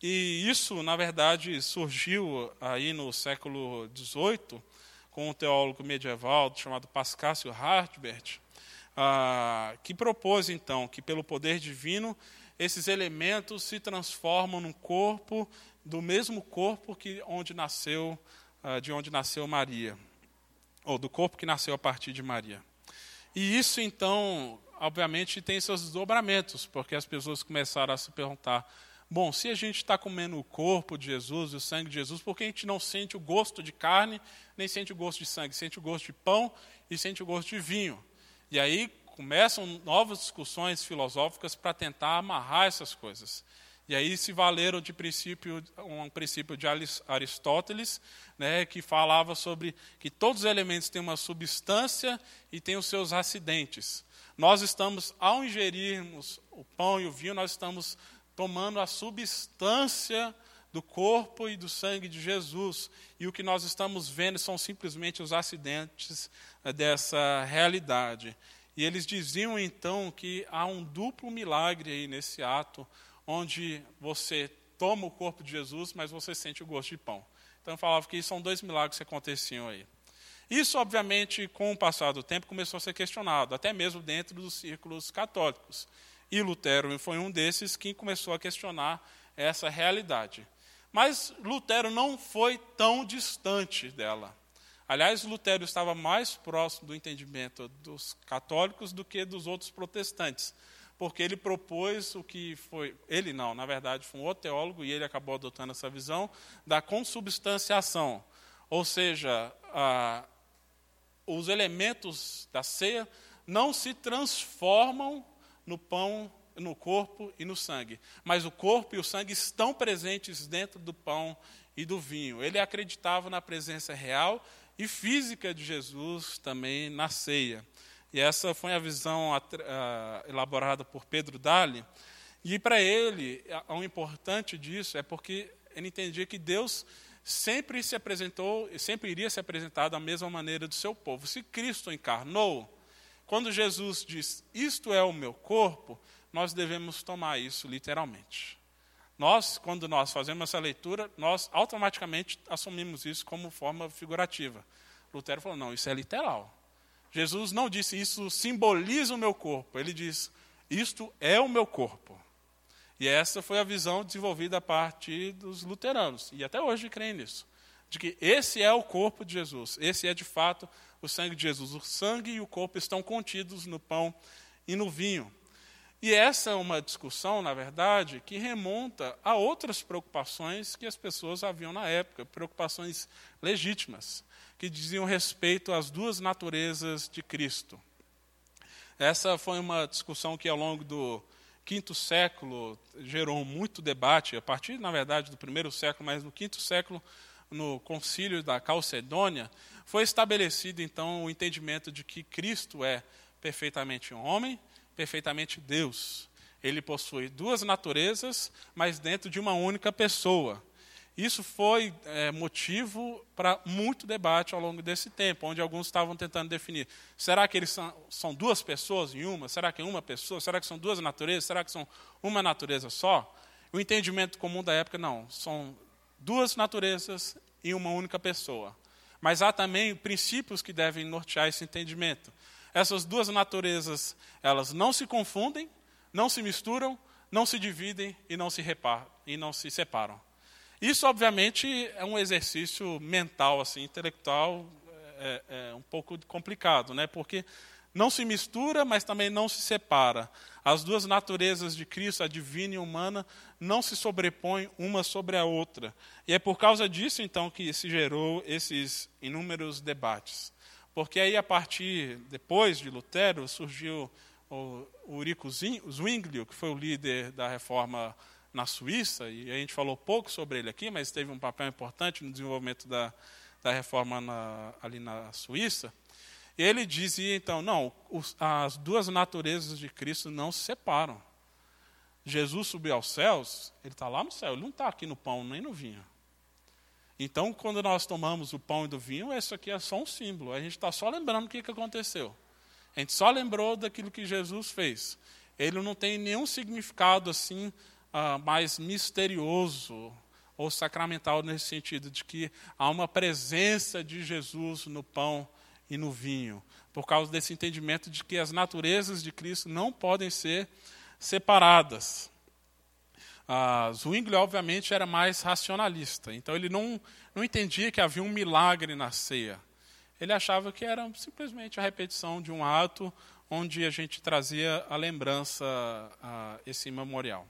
E isso, na verdade, surgiu aí no século XVIII, com um teólogo medieval chamado Pascácio Hartbert, ah, que propôs então que pelo poder divino esses elementos se transformam num corpo do mesmo corpo que onde nasceu ah, de onde nasceu Maria ou do corpo que nasceu a partir de Maria. E isso então, obviamente, tem seus desdobramentos, porque as pessoas começaram a se perguntar: bom, se a gente está comendo o corpo de Jesus o sangue de Jesus, por que a gente não sente o gosto de carne, nem sente o gosto de sangue, sente o gosto de pão e sente o gosto de vinho? E aí começam novas discussões filosóficas para tentar amarrar essas coisas. E aí se valeram de princípio, um princípio de Aristóteles, né, que falava sobre que todos os elementos têm uma substância e têm os seus acidentes. Nós estamos, ao ingerirmos o pão e o vinho, nós estamos tomando a substância do corpo e do sangue de Jesus. E o que nós estamos vendo são simplesmente os acidentes eh, dessa realidade. E eles diziam então que há um duplo milagre aí nesse ato, onde você toma o corpo de Jesus, mas você sente o gosto de pão. Então falava que são dois milagres que aconteciam aí. Isso, obviamente, com o passar do tempo, começou a ser questionado, até mesmo dentro dos círculos católicos. E Lutero foi um desses que começou a questionar essa realidade. Mas Lutero não foi tão distante dela. Aliás, Lutero estava mais próximo do entendimento dos católicos do que dos outros protestantes, porque ele propôs o que foi. Ele não, na verdade, foi um outro teólogo e ele acabou adotando essa visão da consubstanciação. Ou seja, a, os elementos da ceia não se transformam no pão no corpo e no sangue. Mas o corpo e o sangue estão presentes dentro do pão e do vinho. Ele acreditava na presença real e física de Jesus também na ceia. E essa foi a visão elaborada por Pedro Dali. E para ele, o importante disso é porque ele entendia que Deus sempre se apresentou, sempre iria se apresentar da mesma maneira do seu povo. Se Cristo encarnou, quando Jesus diz, isto é o meu corpo, nós devemos tomar isso literalmente. Nós, quando nós fazemos essa leitura, nós automaticamente assumimos isso como forma figurativa. Lutero falou: não, isso é literal. Jesus não disse isso simboliza o meu corpo, ele diz: isto é o meu corpo. E essa foi a visão desenvolvida a partir dos luteranos, e até hoje creem nisso, de que esse é o corpo de Jesus, esse é de fato o sangue de Jesus. O sangue e o corpo estão contidos no pão e no vinho. E essa é uma discussão, na verdade, que remonta a outras preocupações que as pessoas haviam na época, preocupações legítimas, que diziam respeito às duas naturezas de Cristo. Essa foi uma discussão que, ao longo do quinto século, gerou muito debate, a partir, na verdade, do primeiro século, mas no quinto século, no concílio da Calcedônia, foi estabelecido, então, o entendimento de que Cristo é perfeitamente homem perfeitamente Deus. Ele possui duas naturezas, mas dentro de uma única pessoa. Isso foi é, motivo para muito debate ao longo desse tempo, onde alguns estavam tentando definir: será que eles são, são, duas pessoas em uma? Será que é uma pessoa? Será que são duas naturezas? Será que são uma natureza só? O entendimento comum da época, não, são duas naturezas em uma única pessoa. Mas há também princípios que devem nortear esse entendimento. Essas duas naturezas, elas não se confundem, não se misturam, não se dividem e não se reparam, e não se separam. Isso, obviamente, é um exercício mental, assim, intelectual, é, é um pouco complicado, né? Porque não se mistura, mas também não se separa. As duas naturezas de Cristo, a divina e a humana, não se sobrepõem uma sobre a outra. E é por causa disso, então, que se gerou esses inúmeros debates. Porque aí, a partir, depois de Lutero, surgiu o Ulrico Zwinglio, que foi o líder da reforma na Suíça, e a gente falou pouco sobre ele aqui, mas teve um papel importante no desenvolvimento da, da reforma na, ali na Suíça. E ele dizia, então, não, os, as duas naturezas de Cristo não se separam. Jesus subiu aos céus, ele está lá no céu, ele não está aqui no pão nem no vinho. Então, quando nós tomamos o pão e do vinho, isso aqui é só um símbolo. A gente está só lembrando o que, que aconteceu. A gente só lembrou daquilo que Jesus fez. Ele não tem nenhum significado assim uh, mais misterioso ou sacramental nesse sentido de que há uma presença de Jesus no pão e no vinho, por causa desse entendimento de que as naturezas de Cristo não podem ser separadas. Ah, Zwingli, obviamente, era mais racionalista, então ele não, não entendia que havia um milagre na ceia. Ele achava que era simplesmente a repetição de um ato onde a gente trazia a lembrança a esse memorial.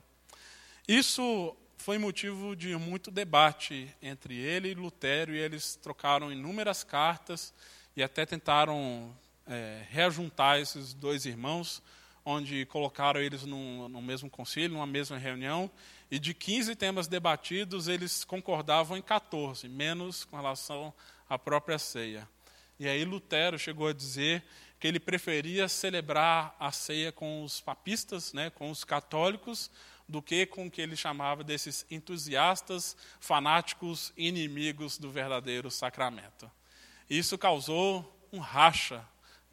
Isso foi motivo de muito debate entre ele e Lutero, e eles trocaram inúmeras cartas e até tentaram é, reajuntar esses dois irmãos onde colocaram eles no, no mesmo concílio, numa mesma reunião, E de 15 temas debatidos, eles concordavam em 14, menos com relação à própria ceia. E aí Lutero chegou a dizer que ele preferia celebrar a ceia com os papistas, né, com os católicos, do que com o que ele chamava desses entusiastas, fanáticos, inimigos do verdadeiro sacramento. Isso causou um racha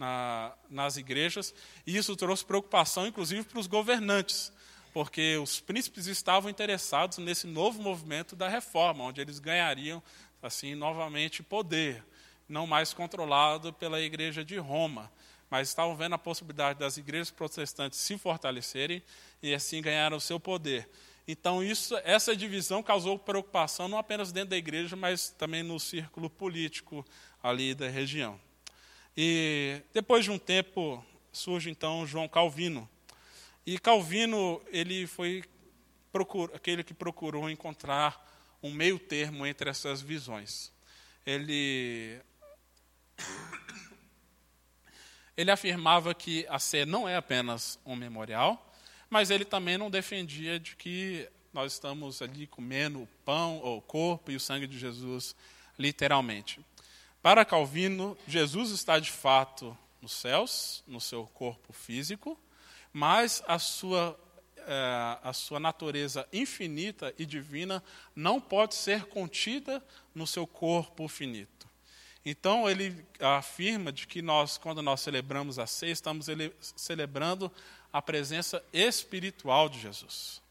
na, nas igrejas, e isso trouxe preocupação, inclusive, para os governantes, porque os príncipes estavam interessados nesse novo movimento da reforma, onde eles ganhariam, assim, novamente poder, não mais controlado pela igreja de Roma, mas estavam vendo a possibilidade das igrejas protestantes se fortalecerem e assim ganharam o seu poder. Então, isso, essa divisão causou preocupação não apenas dentro da igreja, mas também no círculo político ali da região. E depois de um tempo surge então João Calvino. E Calvino, ele foi aquele que procurou encontrar um meio termo entre essas visões. Ele ele afirmava que a ceia não é apenas um memorial, mas ele também não defendia de que nós estamos ali comendo o pão, ou o corpo e o sangue de Jesus, literalmente. Para Calvino, Jesus está de fato nos céus, no seu corpo físico, mas a sua, é, a sua natureza infinita e divina não pode ser contida no seu corpo finito. Então ele afirma de que nós, quando nós celebramos a ceia, estamos celebrando a presença espiritual de Jesus.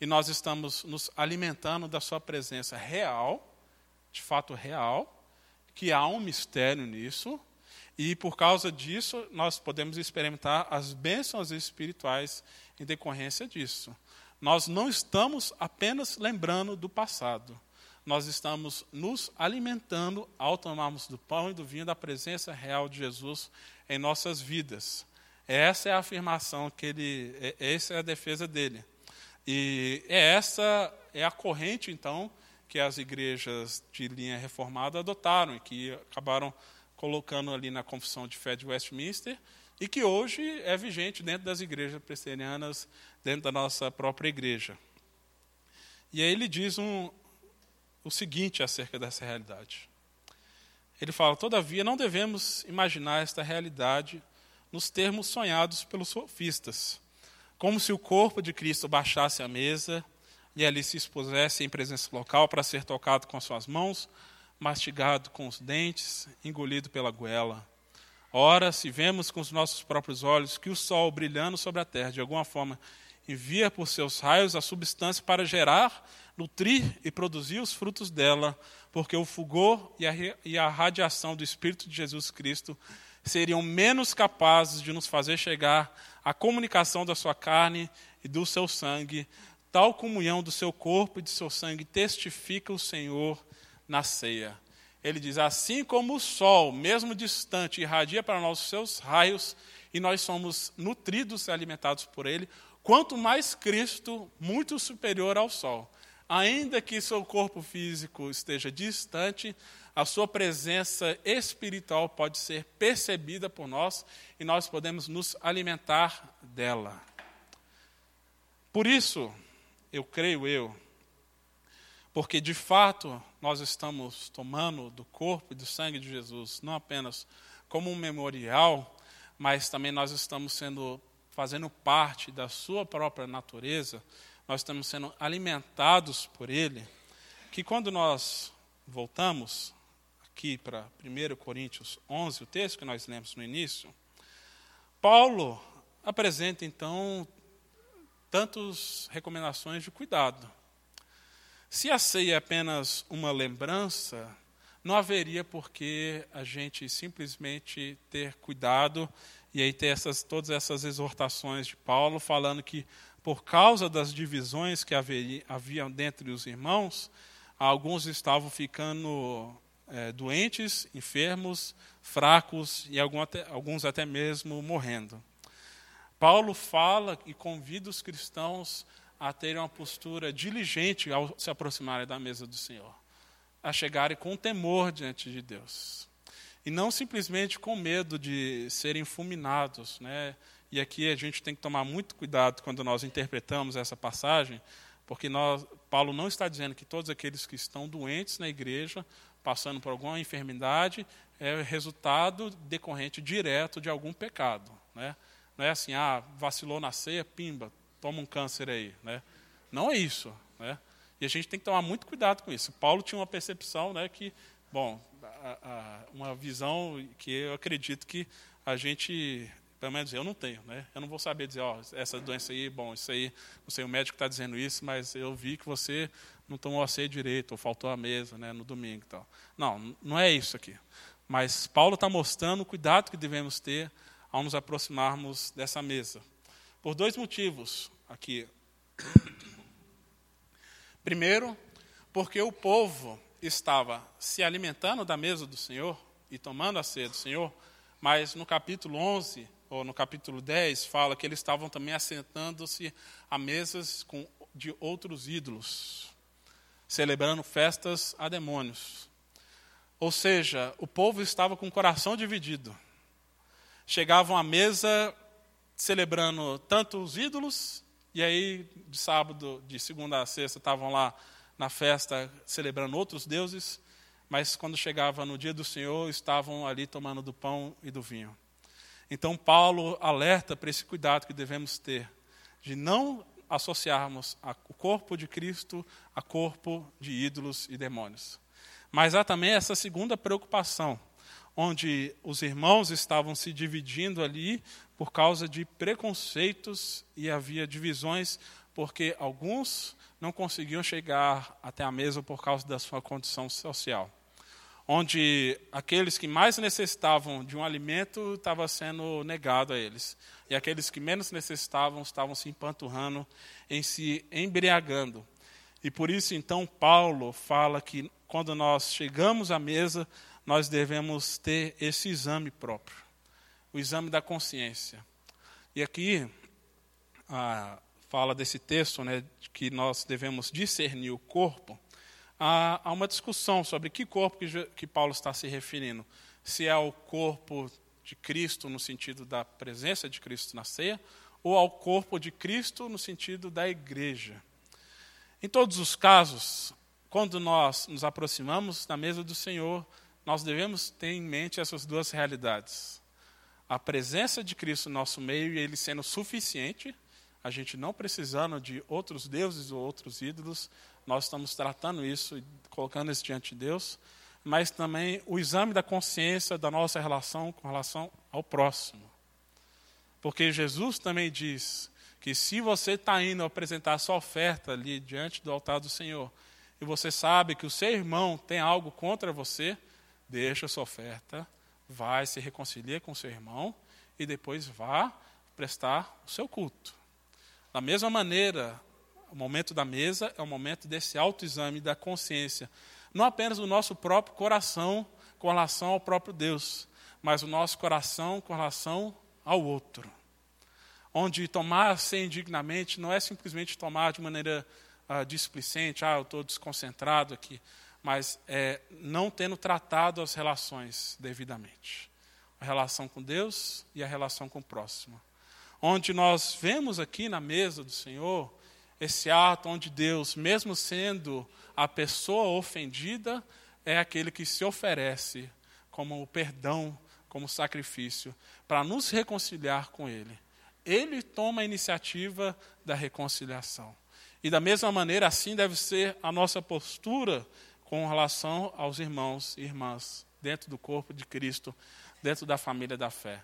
E nós estamos nos alimentando da sua presença real, de fato real, que há um mistério nisso, e por causa disso nós podemos experimentar as bênçãos espirituais em decorrência disso. Nós não estamos apenas lembrando do passado, nós estamos nos alimentando ao tomarmos do pão e do vinho da presença real de Jesus em nossas vidas. Essa é a afirmação que ele, é, essa é a defesa dele. E é essa é a corrente então que as igrejas de linha reformada adotaram e que acabaram colocando ali na Confissão de Fé de Westminster e que hoje é vigente dentro das igrejas presbiterianas, dentro da nossa própria igreja. E aí ele diz um, o seguinte acerca dessa realidade. Ele fala: Todavia, não devemos imaginar esta realidade nos termos sonhados pelos sofistas, como se o corpo de Cristo baixasse à mesa e ali se expusesse em presença local para ser tocado com suas mãos, mastigado com os dentes, engolido pela goela. Ora, se vemos com os nossos próprios olhos que o sol brilhando sobre a terra, de alguma forma, envia por seus raios a substância para gerar, nutrir e produzir os frutos dela, porque o fulgor e a, e a radiação do Espírito de Jesus Cristo seriam menos capazes de nos fazer chegar à comunicação da sua carne e do seu sangue, Tal comunhão do seu corpo e de seu sangue testifica o Senhor na ceia. Ele diz: Assim como o sol, mesmo distante, irradia para nós os seus raios, e nós somos nutridos e alimentados por ele, quanto mais Cristo, muito superior ao sol. Ainda que seu corpo físico esteja distante, a sua presença espiritual pode ser percebida por nós e nós podemos nos alimentar dela. Por isso, eu creio eu, porque de fato nós estamos tomando do corpo e do sangue de Jesus, não apenas como um memorial, mas também nós estamos sendo fazendo parte da sua própria natureza, nós estamos sendo alimentados por ele, que quando nós voltamos aqui para 1 Coríntios 11, o texto que nós lemos no início, Paulo apresenta então tantas recomendações de cuidado. Se a ceia é apenas uma lembrança, não haveria por que a gente simplesmente ter cuidado e aí ter essas, todas essas exortações de Paulo falando que por causa das divisões que haveria, havia dentre os irmãos, alguns estavam ficando é, doentes, enfermos, fracos e alguns até, alguns até mesmo morrendo. Paulo fala e convida os cristãos a terem uma postura diligente ao se aproximarem da mesa do Senhor, a chegarem com temor diante de Deus. E não simplesmente com medo de serem fulminados. Né? E aqui a gente tem que tomar muito cuidado quando nós interpretamos essa passagem, Porque nós, Paulo não está dizendo que todos aqueles que estão doentes na igreja, passando por alguma enfermidade, é resultado decorrente direto de algum pecado. Né? Não é assim, ah, vacilou na ceia, pimba, toma um câncer aí. Né? Não é isso. Né? E a gente tem que tomar muito cuidado com isso. Paulo tinha uma percepção né, que, bom, a, a, uma visão que eu acredito que a gente, pelo menos eu não tenho. Né? Eu não vou saber dizer, ó, essa doença aí, bom, isso aí, não sei, o médico está dizendo isso, mas eu vi que você não tomou a ceia direito, ou faltou a mesa né, no domingo tal. Não, não é isso aqui. Mas Paulo está mostrando o cuidado que devemos ter ao nos aproximarmos dessa mesa. Por dois motivos aqui. Primeiro, porque o povo estava se alimentando da mesa do Senhor e tomando a ceia do Senhor, mas no capítulo 11 ou no capítulo 10 fala que eles estavam também assentando-se a mesas com, de outros ídolos, celebrando festas a demônios. Ou seja, o povo estava com o coração dividido. Chegavam à mesa celebrando tanto os ídolos, e aí de sábado, de segunda a sexta, estavam lá na festa celebrando outros deuses, mas quando chegava no dia do Senhor, estavam ali tomando do pão e do vinho. Então Paulo alerta para esse cuidado que devemos ter de não associarmos o corpo de Cristo a corpo de ídolos e demônios. Mas há também essa segunda preocupação, onde os irmãos estavam se dividindo ali por causa de preconceitos e havia divisões porque alguns não conseguiam chegar até a mesa por causa da sua condição social. Onde aqueles que mais necessitavam de um alimento estava sendo negado a eles. E aqueles que menos necessitavam estavam se empanturrando em se embriagando. E por isso, então, Paulo fala que quando nós chegamos à mesa, nós devemos ter esse exame próprio, o exame da consciência. E aqui fala desse texto, né, que nós devemos discernir o corpo. Há uma discussão sobre que corpo que, que Paulo está se referindo. Se é o corpo de Cristo no sentido da presença de Cristo na ceia, ou ao corpo de Cristo no sentido da igreja. Em todos os casos, quando nós nos aproximamos da mesa do Senhor, nós devemos ter em mente essas duas realidades. A presença de Cristo no nosso meio e ele sendo suficiente, a gente não precisando de outros deuses ou outros ídolos, nós estamos tratando isso e colocando isso diante de Deus, mas também o exame da consciência da nossa relação com relação ao próximo. Porque Jesus também diz que se você está indo apresentar sua oferta ali diante do altar do Senhor, e você sabe que o seu irmão tem algo contra você, deixa sua oferta, vai se reconciliar com o seu irmão e depois vá prestar o seu culto. Da mesma maneira, o momento da mesa é o momento desse autoexame da consciência, não apenas do nosso próprio coração com relação ao próprio Deus, mas o nosso coração com relação ao outro. Onde tomar sem indignamente não é simplesmente tomar de maneira uh, displicente, ah, eu estou desconcentrado aqui, mas é, não tendo tratado as relações devidamente. A relação com Deus e a relação com o próximo. Onde nós vemos aqui na mesa do Senhor esse ato onde Deus, mesmo sendo a pessoa ofendida, é aquele que se oferece como perdão, como sacrifício, para nos reconciliar com Ele. Ele toma a iniciativa da reconciliação. E da mesma maneira, assim deve ser a nossa postura com relação aos irmãos e irmãs dentro do corpo de Cristo, dentro da família da fé.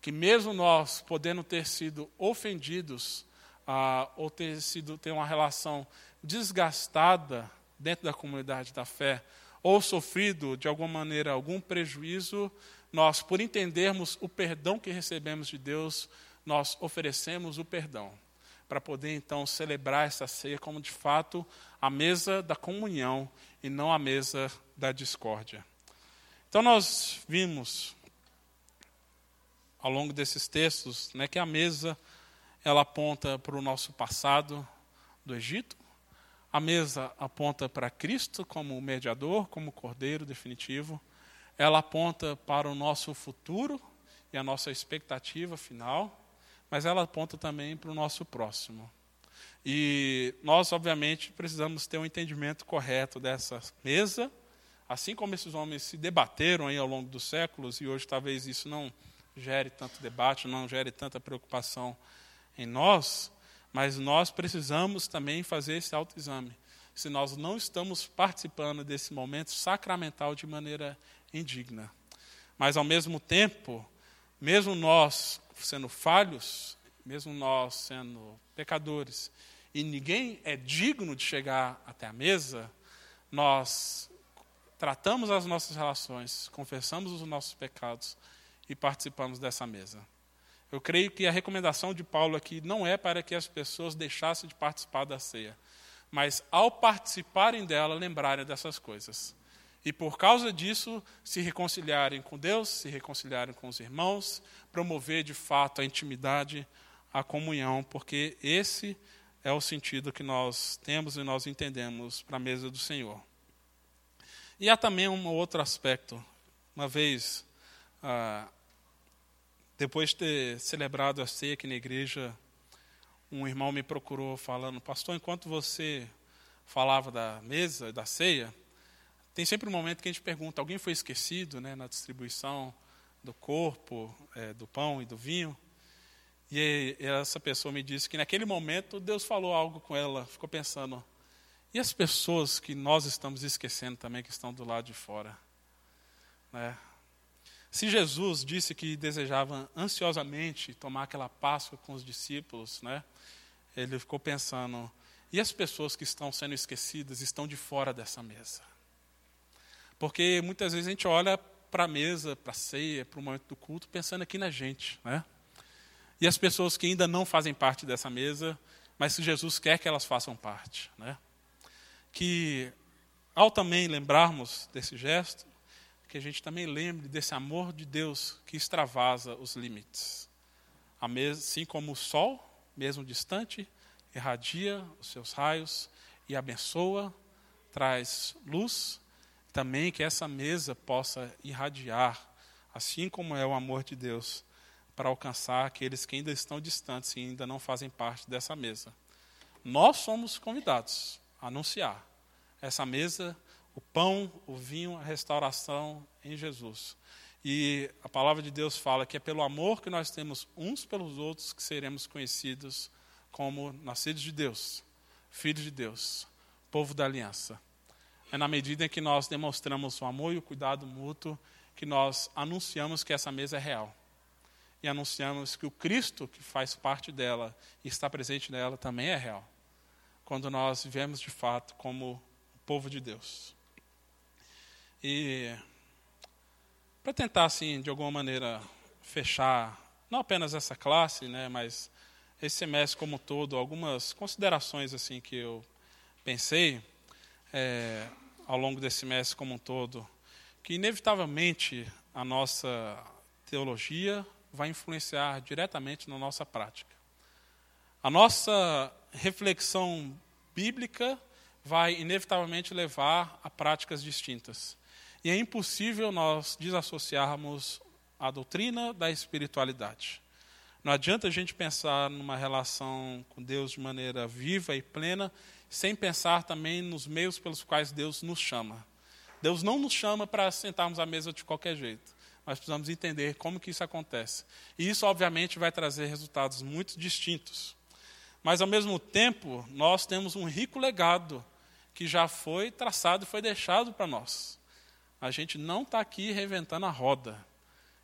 Que mesmo nós, podendo ter sido ofendidos, ah, ou ter sido ter uma relação desgastada dentro da comunidade da fé, ou sofrido de alguma maneira algum prejuízo, nós, por entendermos o perdão que recebemos de Deus, nós oferecemos o perdão para poder então celebrar essa ceia como de fato a mesa da comunhão e não a mesa da discórdia. Então nós vimos ao longo desses textos né, que a mesa ela aponta para o nosso passado do Egito, a mesa aponta para Cristo como mediador, como cordeiro definitivo, ela aponta para o nosso futuro e a nossa expectativa final mas ela aponta também para o nosso próximo. E nós, obviamente, precisamos ter um entendimento correto dessa mesa, assim como esses homens se debateram aí ao longo dos séculos, e hoje talvez isso não gere tanto debate, não gere tanta preocupação em nós, mas nós precisamos também fazer esse autoexame. Se nós não estamos participando desse momento sacramental de maneira indigna. Mas, ao mesmo tempo, mesmo nós sendo falhos, mesmo nós sendo pecadores, e ninguém é digno de chegar até a mesa, nós tratamos as nossas relações, confessamos os nossos pecados e participamos dessa mesa. Eu creio que a recomendação de Paulo aqui não é para que as pessoas deixassem de participar da ceia, mas ao participarem dela, lembrarem dessas coisas. E por causa disso, se reconciliarem com Deus, se reconciliarem com os irmãos, promover de fato a intimidade, a comunhão, porque esse é o sentido que nós temos e nós entendemos para a mesa do Senhor. E há também um outro aspecto. Uma vez, ah, depois de ter celebrado a ceia aqui na igreja, um irmão me procurou falando, pastor, enquanto você falava da mesa, da ceia, tem sempre um momento que a gente pergunta, alguém foi esquecido né, na distribuição do corpo, é, do pão e do vinho? E essa pessoa me disse que naquele momento Deus falou algo com ela, ficou pensando, e as pessoas que nós estamos esquecendo também, que estão do lado de fora? Né? Se Jesus disse que desejava ansiosamente tomar aquela Páscoa com os discípulos, né? ele ficou pensando, e as pessoas que estão sendo esquecidas estão de fora dessa mesa? Porque muitas vezes a gente olha para a mesa, para a ceia, para o momento do culto, pensando aqui na gente. Né? E as pessoas que ainda não fazem parte dessa mesa, mas que Jesus quer que elas façam parte. Né? Que, ao também lembrarmos desse gesto, que a gente também lembre desse amor de Deus que extravasa os limites. Assim como o sol, mesmo distante, irradia os seus raios e abençoa, traz luz, também que essa mesa possa irradiar, assim como é o amor de Deus para alcançar aqueles que ainda estão distantes e ainda não fazem parte dessa mesa. Nós somos convidados a anunciar essa mesa, o pão, o vinho, a restauração em Jesus. E a palavra de Deus fala que é pelo amor que nós temos uns pelos outros que seremos conhecidos como nascidos de Deus, filhos de Deus, povo da aliança. É na medida em que nós demonstramos o amor e o cuidado mútuo que nós anunciamos que essa mesa é real e anunciamos que o Cristo que faz parte dela e está presente nela também é real. Quando nós vivemos de fato como o povo de Deus. E para tentar assim, de alguma maneira fechar não apenas essa classe, né, mas esse semestre como um todo, algumas considerações assim que eu pensei é, ao longo desse semestre como um todo, que inevitavelmente a nossa teologia vai influenciar diretamente na nossa prática. A nossa reflexão bíblica vai inevitavelmente levar a práticas distintas. E é impossível nós desassociarmos a doutrina da espiritualidade. Não adianta a gente pensar numa relação com Deus de maneira viva e plena, sem pensar também nos meios pelos quais Deus nos chama. Deus não nos chama para sentarmos à mesa de qualquer jeito nós precisamos entender como que isso acontece. E isso, obviamente, vai trazer resultados muito distintos. Mas, ao mesmo tempo, nós temos um rico legado que já foi traçado e foi deixado para nós. A gente não está aqui reinventando a roda.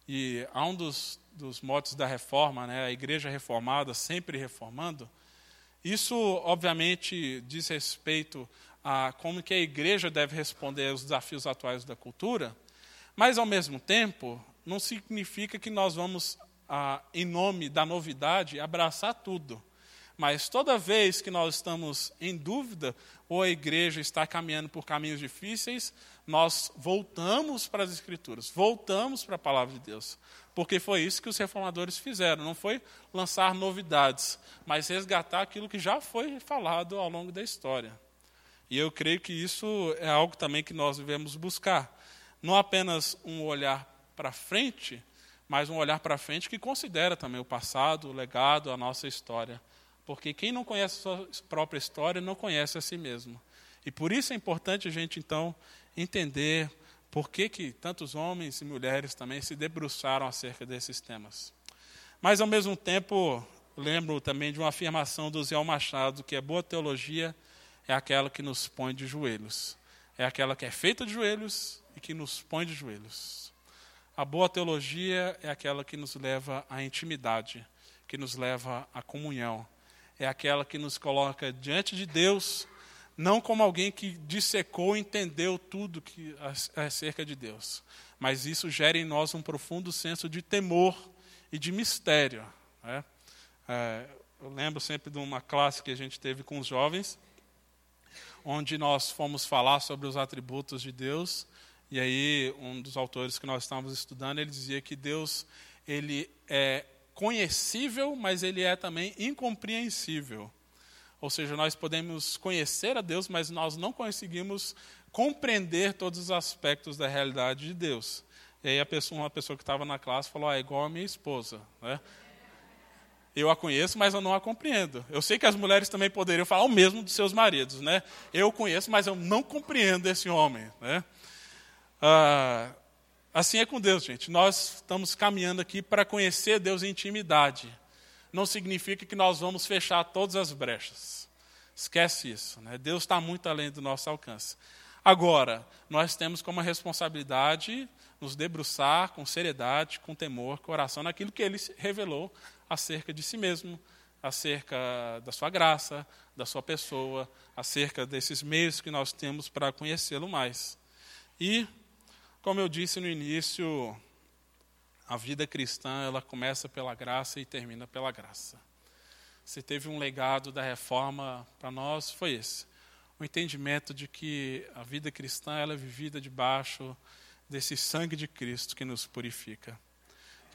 E há um dos, dos motes da reforma, né, a igreja reformada, sempre reformando. Isso, obviamente, diz respeito a como que a igreja deve responder aos desafios atuais da cultura, mas, ao mesmo tempo, não significa que nós vamos, ah, em nome da novidade, abraçar tudo. Mas toda vez que nós estamos em dúvida, ou a igreja está caminhando por caminhos difíceis, nós voltamos para as Escrituras, voltamos para a palavra de Deus. Porque foi isso que os reformadores fizeram, não foi lançar novidades, mas resgatar aquilo que já foi falado ao longo da história. E eu creio que isso é algo também que nós devemos buscar não apenas um olhar para frente, mas um olhar para frente que considera também o passado, o legado, a nossa história Porque quem não conhece a sua própria história não conhece a si mesmo. E por isso é importante a gente, então, entender por que, que tantos homens e mulheres também se debruçaram acerca desses temas. Mas, ao mesmo tempo, lembro também de uma afirmação do Zé Machado, que a boa teologia é aquela que nos põe de joelhos. É aquela que é feita de joelhos e que nos põe de joelhos. A boa teologia é aquela que nos leva à intimidade, que nos leva à comunhão. É aquela que nos coloca diante de Deus, não como alguém que dissecou entendeu tudo que acerca de Deus, mas isso gera em nós um profundo senso de temor e de mistério. Né? É, eu lembro sempre de uma classe que a gente teve com os jovens, onde nós fomos falar sobre os atributos de Deus, e aí um dos autores que nós estávamos estudando, ele dizia que Deus ele é conhecível, mas ele é também incompreensível. Ou seja, nós podemos conhecer a Deus, mas nós não conseguimos compreender todos os aspectos da realidade de Deus. E aí a pessoa, uma pessoa que estava na classe falou, ah, é igual a minha esposa. Né? Eu a conheço, mas eu não a compreendo. Eu sei que as mulheres também poderiam falar o mesmo dos seus maridos. Né? Eu conheço, mas eu não compreendo esse homem. Né? Ah, assim é com Deus, gente. Nós estamos caminhando aqui para conhecer Deus em intimidade. Não significa que nós vamos fechar todas as brechas. Esquece isso. Né? Deus está muito além do nosso alcance. Agora, nós temos como responsabilidade nos debruçar com seriedade, com temor, coração naquilo que ele revelou acerca de si mesmo, acerca da sua graça, da sua pessoa, acerca desses meios que nós temos para conhecê-lo mais. E, como eu disse no início, a vida cristã ela começa pela graça e termina pela graça. Se teve um legado da reforma para nós, foi esse. O entendimento de que a vida cristã ela é vivida debaixo desse sangue de Cristo que nos purifica.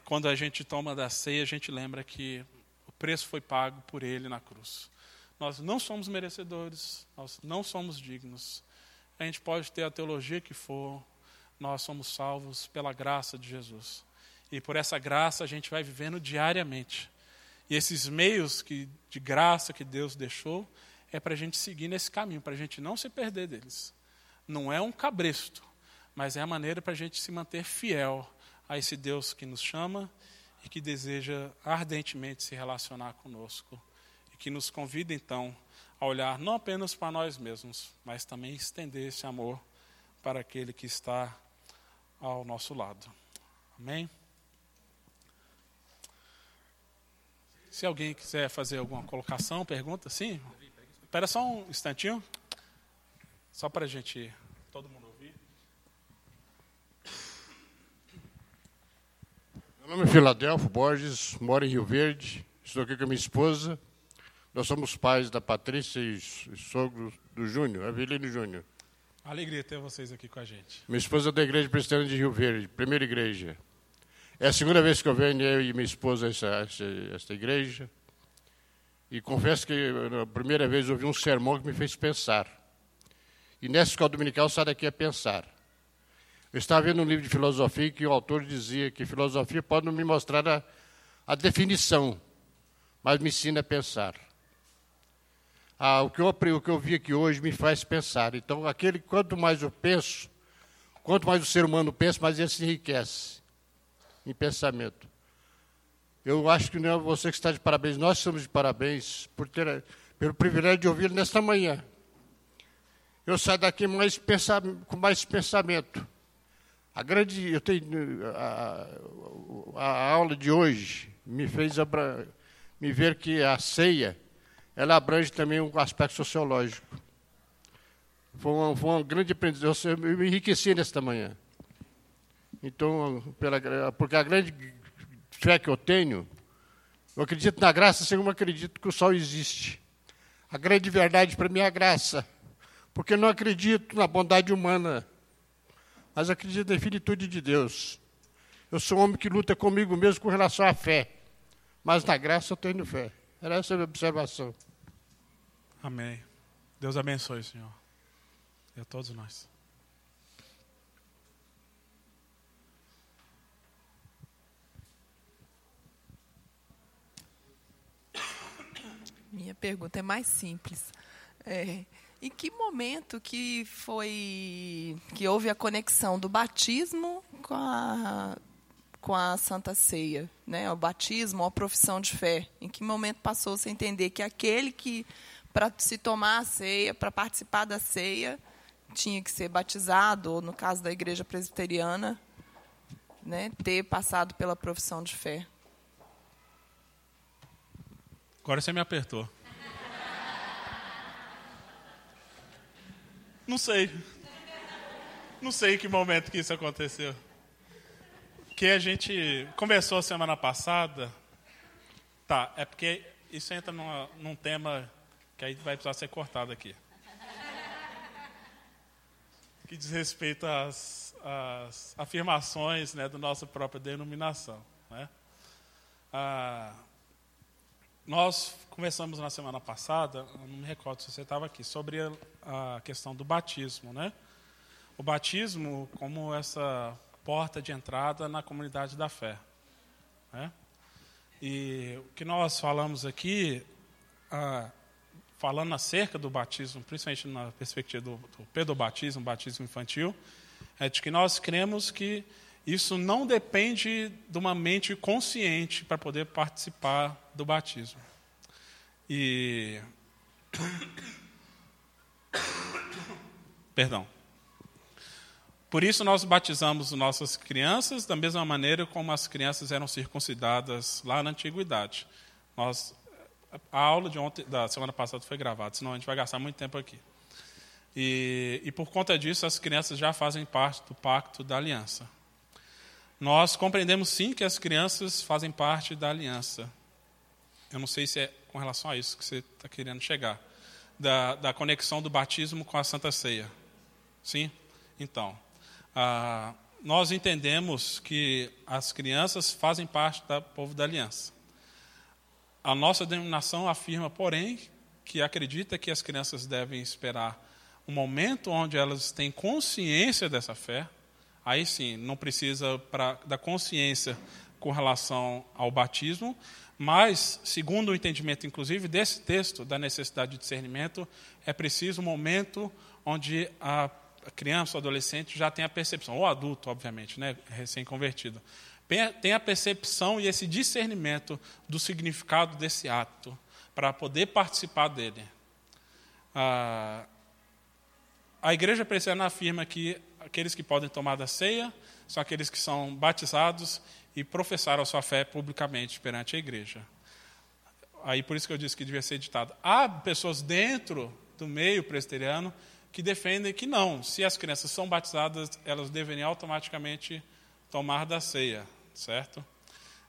Quando a gente toma da ceia, a gente lembra que o preço foi pago por Ele na cruz. Nós não somos merecedores, nós não somos dignos. A gente pode ter a teologia que for, nós somos salvos pela graça de Jesus. E por essa graça a gente vai vivendo diariamente. E esses meios que, de graça que Deus deixou é para a gente seguir nesse caminho, para a gente não se perder deles. Não é um cabresto, mas é a maneira para a gente se manter fiel a esse Deus que nos chama e que deseja ardentemente se relacionar conosco e que nos convida então a olhar não apenas para nós mesmos, mas também estender esse amor para aquele que está ao nosso lado. Amém? Se alguém quiser fazer alguma colocação, pergunta, sim? Espera só um instantinho, só para a gente, todo mundo ouvir. Meu nome é Filadelfo Borges, moro em Rio Verde, estou aqui com a minha esposa. Nós somos pais da Patrícia e sogro do Júnior, Avelino Júnior. Alegria ter vocês aqui com a gente. Minha esposa é da Igreja Presbiteriana de Rio Verde, primeira igreja. É a segunda vez que eu venho, eu e minha esposa, essa, essa, essa igreja. E confesso que na primeira vez ouvi um sermão que me fez pensar. E nessa escola dominical, sai daqui a pensar. Eu estava vendo um livro de filosofia que o autor dizia que filosofia pode não me mostrar a, a definição, mas me ensina a pensar. Ah, o, que eu, o que eu vi aqui hoje me faz pensar. Então, aquele, quanto mais eu penso, quanto mais o ser humano pensa, mais ele se enriquece em pensamento. Eu acho que não é você que está de parabéns, nós estamos de parabéns por ter, pelo privilégio de ouvi-lo nesta manhã. Eu saio daqui mais pensa, com mais pensamento. A grande, eu tenho, a, a aula de hoje me fez abra, me ver que a ceia ela abrange também um aspecto sociológico. Foi uma, foi uma grande aprendizagem. Eu me enriqueci nesta manhã. Então, pela, porque a grande fé que eu tenho, eu acredito na graça, assim como acredito que o sol existe. A grande verdade para mim é a graça, porque não acredito na bondade humana, mas acredito na infinitude de Deus. Eu sou um homem que luta comigo mesmo com relação à fé, mas na graça eu tenho fé. Era essa a minha observação. Amém. Deus abençoe, Senhor. E a todos nós. Minha pergunta é mais simples. É, em que momento que foi que houve a conexão do batismo com a, com a Santa Ceia, né? O batismo, a profissão de fé. Em que momento passou-se a entender que aquele que para se tomar a ceia, para participar da ceia, tinha que ser batizado, ou no caso da igreja presbiteriana, né, ter passado pela profissão de fé. Agora você me apertou. Não sei. Não sei em que momento que isso aconteceu. Que a gente começou semana passada. Tá, é porque isso entra numa, num tema que aí vai precisar ser cortado aqui. Que diz respeito às, às afirmações né, da nossa própria denominação. Né? Ah, nós começamos na semana passada, não me recordo se você estava aqui, sobre a, a questão do batismo, né? O batismo como essa porta de entrada na comunidade da fé, né? E o que nós falamos aqui, ah, falando acerca do batismo, principalmente na perspectiva do, do pedobatismo, batismo infantil, é de que nós cremos que isso não depende de uma mente consciente para poder participar do batismo. E. Perdão. Por isso nós batizamos nossas crianças da mesma maneira como as crianças eram circuncidadas lá na antiguidade. Nós, a aula de ontem, da semana passada foi gravada, senão a gente vai gastar muito tempo aqui. E, e por conta disso, as crianças já fazem parte do pacto da aliança. Nós compreendemos sim que as crianças fazem parte da aliança. Eu não sei se é com relação a isso que você está querendo chegar. Da, da conexão do batismo com a Santa Ceia. Sim? Então, ah, nós entendemos que as crianças fazem parte do povo da aliança. A nossa denominação afirma, porém, que acredita que as crianças devem esperar um momento onde elas têm consciência dessa fé, aí sim, não precisa pra, da consciência com relação ao batismo, mas, segundo o entendimento, inclusive, desse texto, da necessidade de discernimento, é preciso um momento onde a criança ou adolescente já tem a percepção, ou adulto, obviamente, né, recém-convertido, tem a percepção e esse discernimento do significado desse ato, para poder participar dele. A igreja presbiteriana afirma que aqueles que podem tomar da ceia são aqueles que são batizados e professaram a sua fé publicamente perante a igreja. Aí por isso que eu disse que devia ser editado. Há pessoas dentro do meio presbiteriano que defendem que não, se as crianças são batizadas, elas deveriam automaticamente tomar da ceia, certo?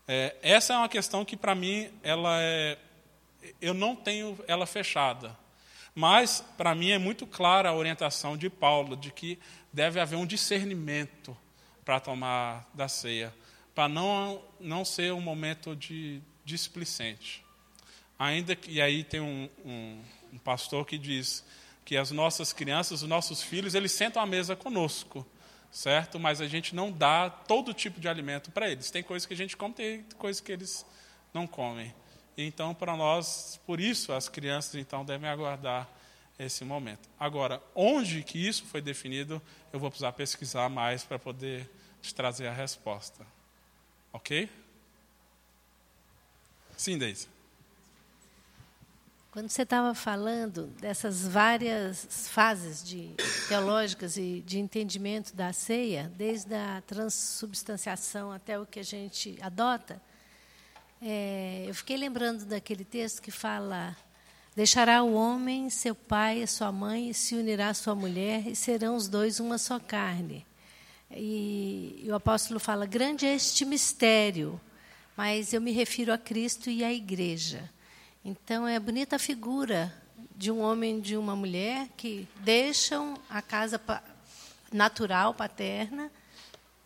É, essa é uma questão que para mim ela é, eu não tenho ela fechada, mas para mim é muito clara a orientação de Paulo de que deve haver um discernimento para tomar da ceia para não, não ser um momento de displicente. Ainda que, e aí tem um, um, um pastor que diz que as nossas crianças, os nossos filhos, eles sentam à mesa conosco, certo? Mas a gente não dá todo tipo de alimento para eles. Tem coisas que a gente come, tem coisas que eles não comem. Então, para nós, por isso as crianças então devem aguardar esse momento. Agora, onde que isso foi definido, eu vou precisar pesquisar mais para poder te trazer a resposta. Ok? Sim, Deise. Quando você estava falando dessas várias fases de, teológicas e de entendimento da ceia, desde a transubstanciação até o que a gente adota, é, eu fiquei lembrando daquele texto que fala: Deixará o homem seu pai e sua mãe, e se unirá à sua mulher, e serão os dois uma só carne. E, e o apóstolo fala: grande é este mistério, mas eu me refiro a Cristo e à igreja. Então é a bonita figura de um homem e de uma mulher que deixam a casa natural paterna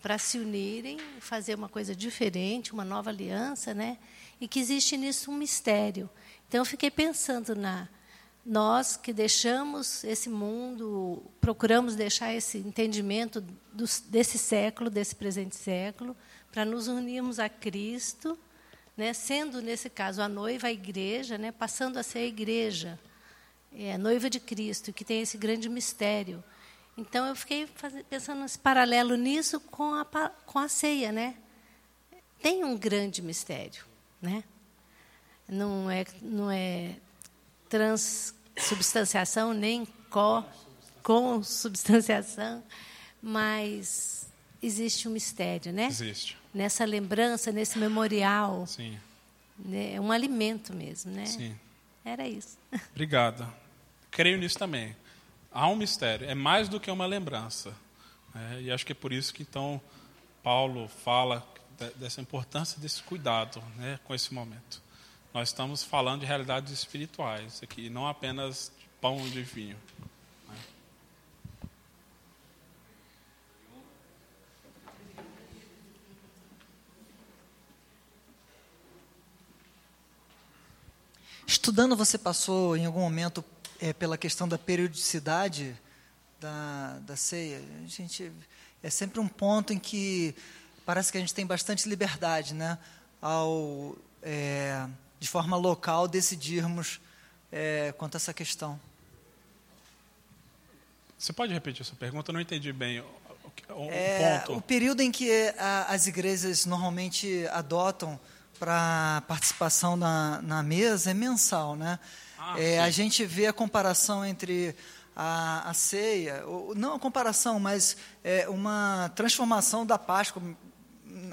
para se unirem, fazer uma coisa diferente, uma nova aliança, né? E que existe nisso um mistério. Então eu fiquei pensando na nós que deixamos esse mundo, procuramos deixar esse entendimento desse século, desse presente século, para nos unirmos a Cristo, né, sendo nesse caso a noiva a igreja, né, passando a ser a igreja, é, a noiva de Cristo, que tem esse grande mistério. Então eu fiquei pensando nesse paralelo nisso com a, com a ceia, né? Tem um grande mistério, né? Não é, não é transubstanciação nem co, consubstanciação, mas existe um mistério, né? Existe. Nessa lembrança, nesse memorial. Sim. Né? É um alimento mesmo, né? Sim. Era isso. Obrigado. Creio nisso também. Há um mistério. É mais do que uma lembrança. Né? E acho que é por isso que então Paulo fala dessa importância desse cuidado né, com esse momento. Nós estamos falando de realidades espirituais aqui, não apenas de pão e de vinho. Estudando, você passou em algum momento é, pela questão da periodicidade da, da ceia. A gente é sempre um ponto em que parece que a gente tem bastante liberdade, né, ao é, de forma local decidirmos é, quanto a essa questão. Você pode repetir essa pergunta? Eu não entendi bem o, o, é, ponto. O período em que a, as igrejas normalmente adotam para participação na, na mesa é mensal, né? Ah, é, a gente vê a comparação entre a, a ceia, ou, não a comparação, mas é, uma transformação da Páscoa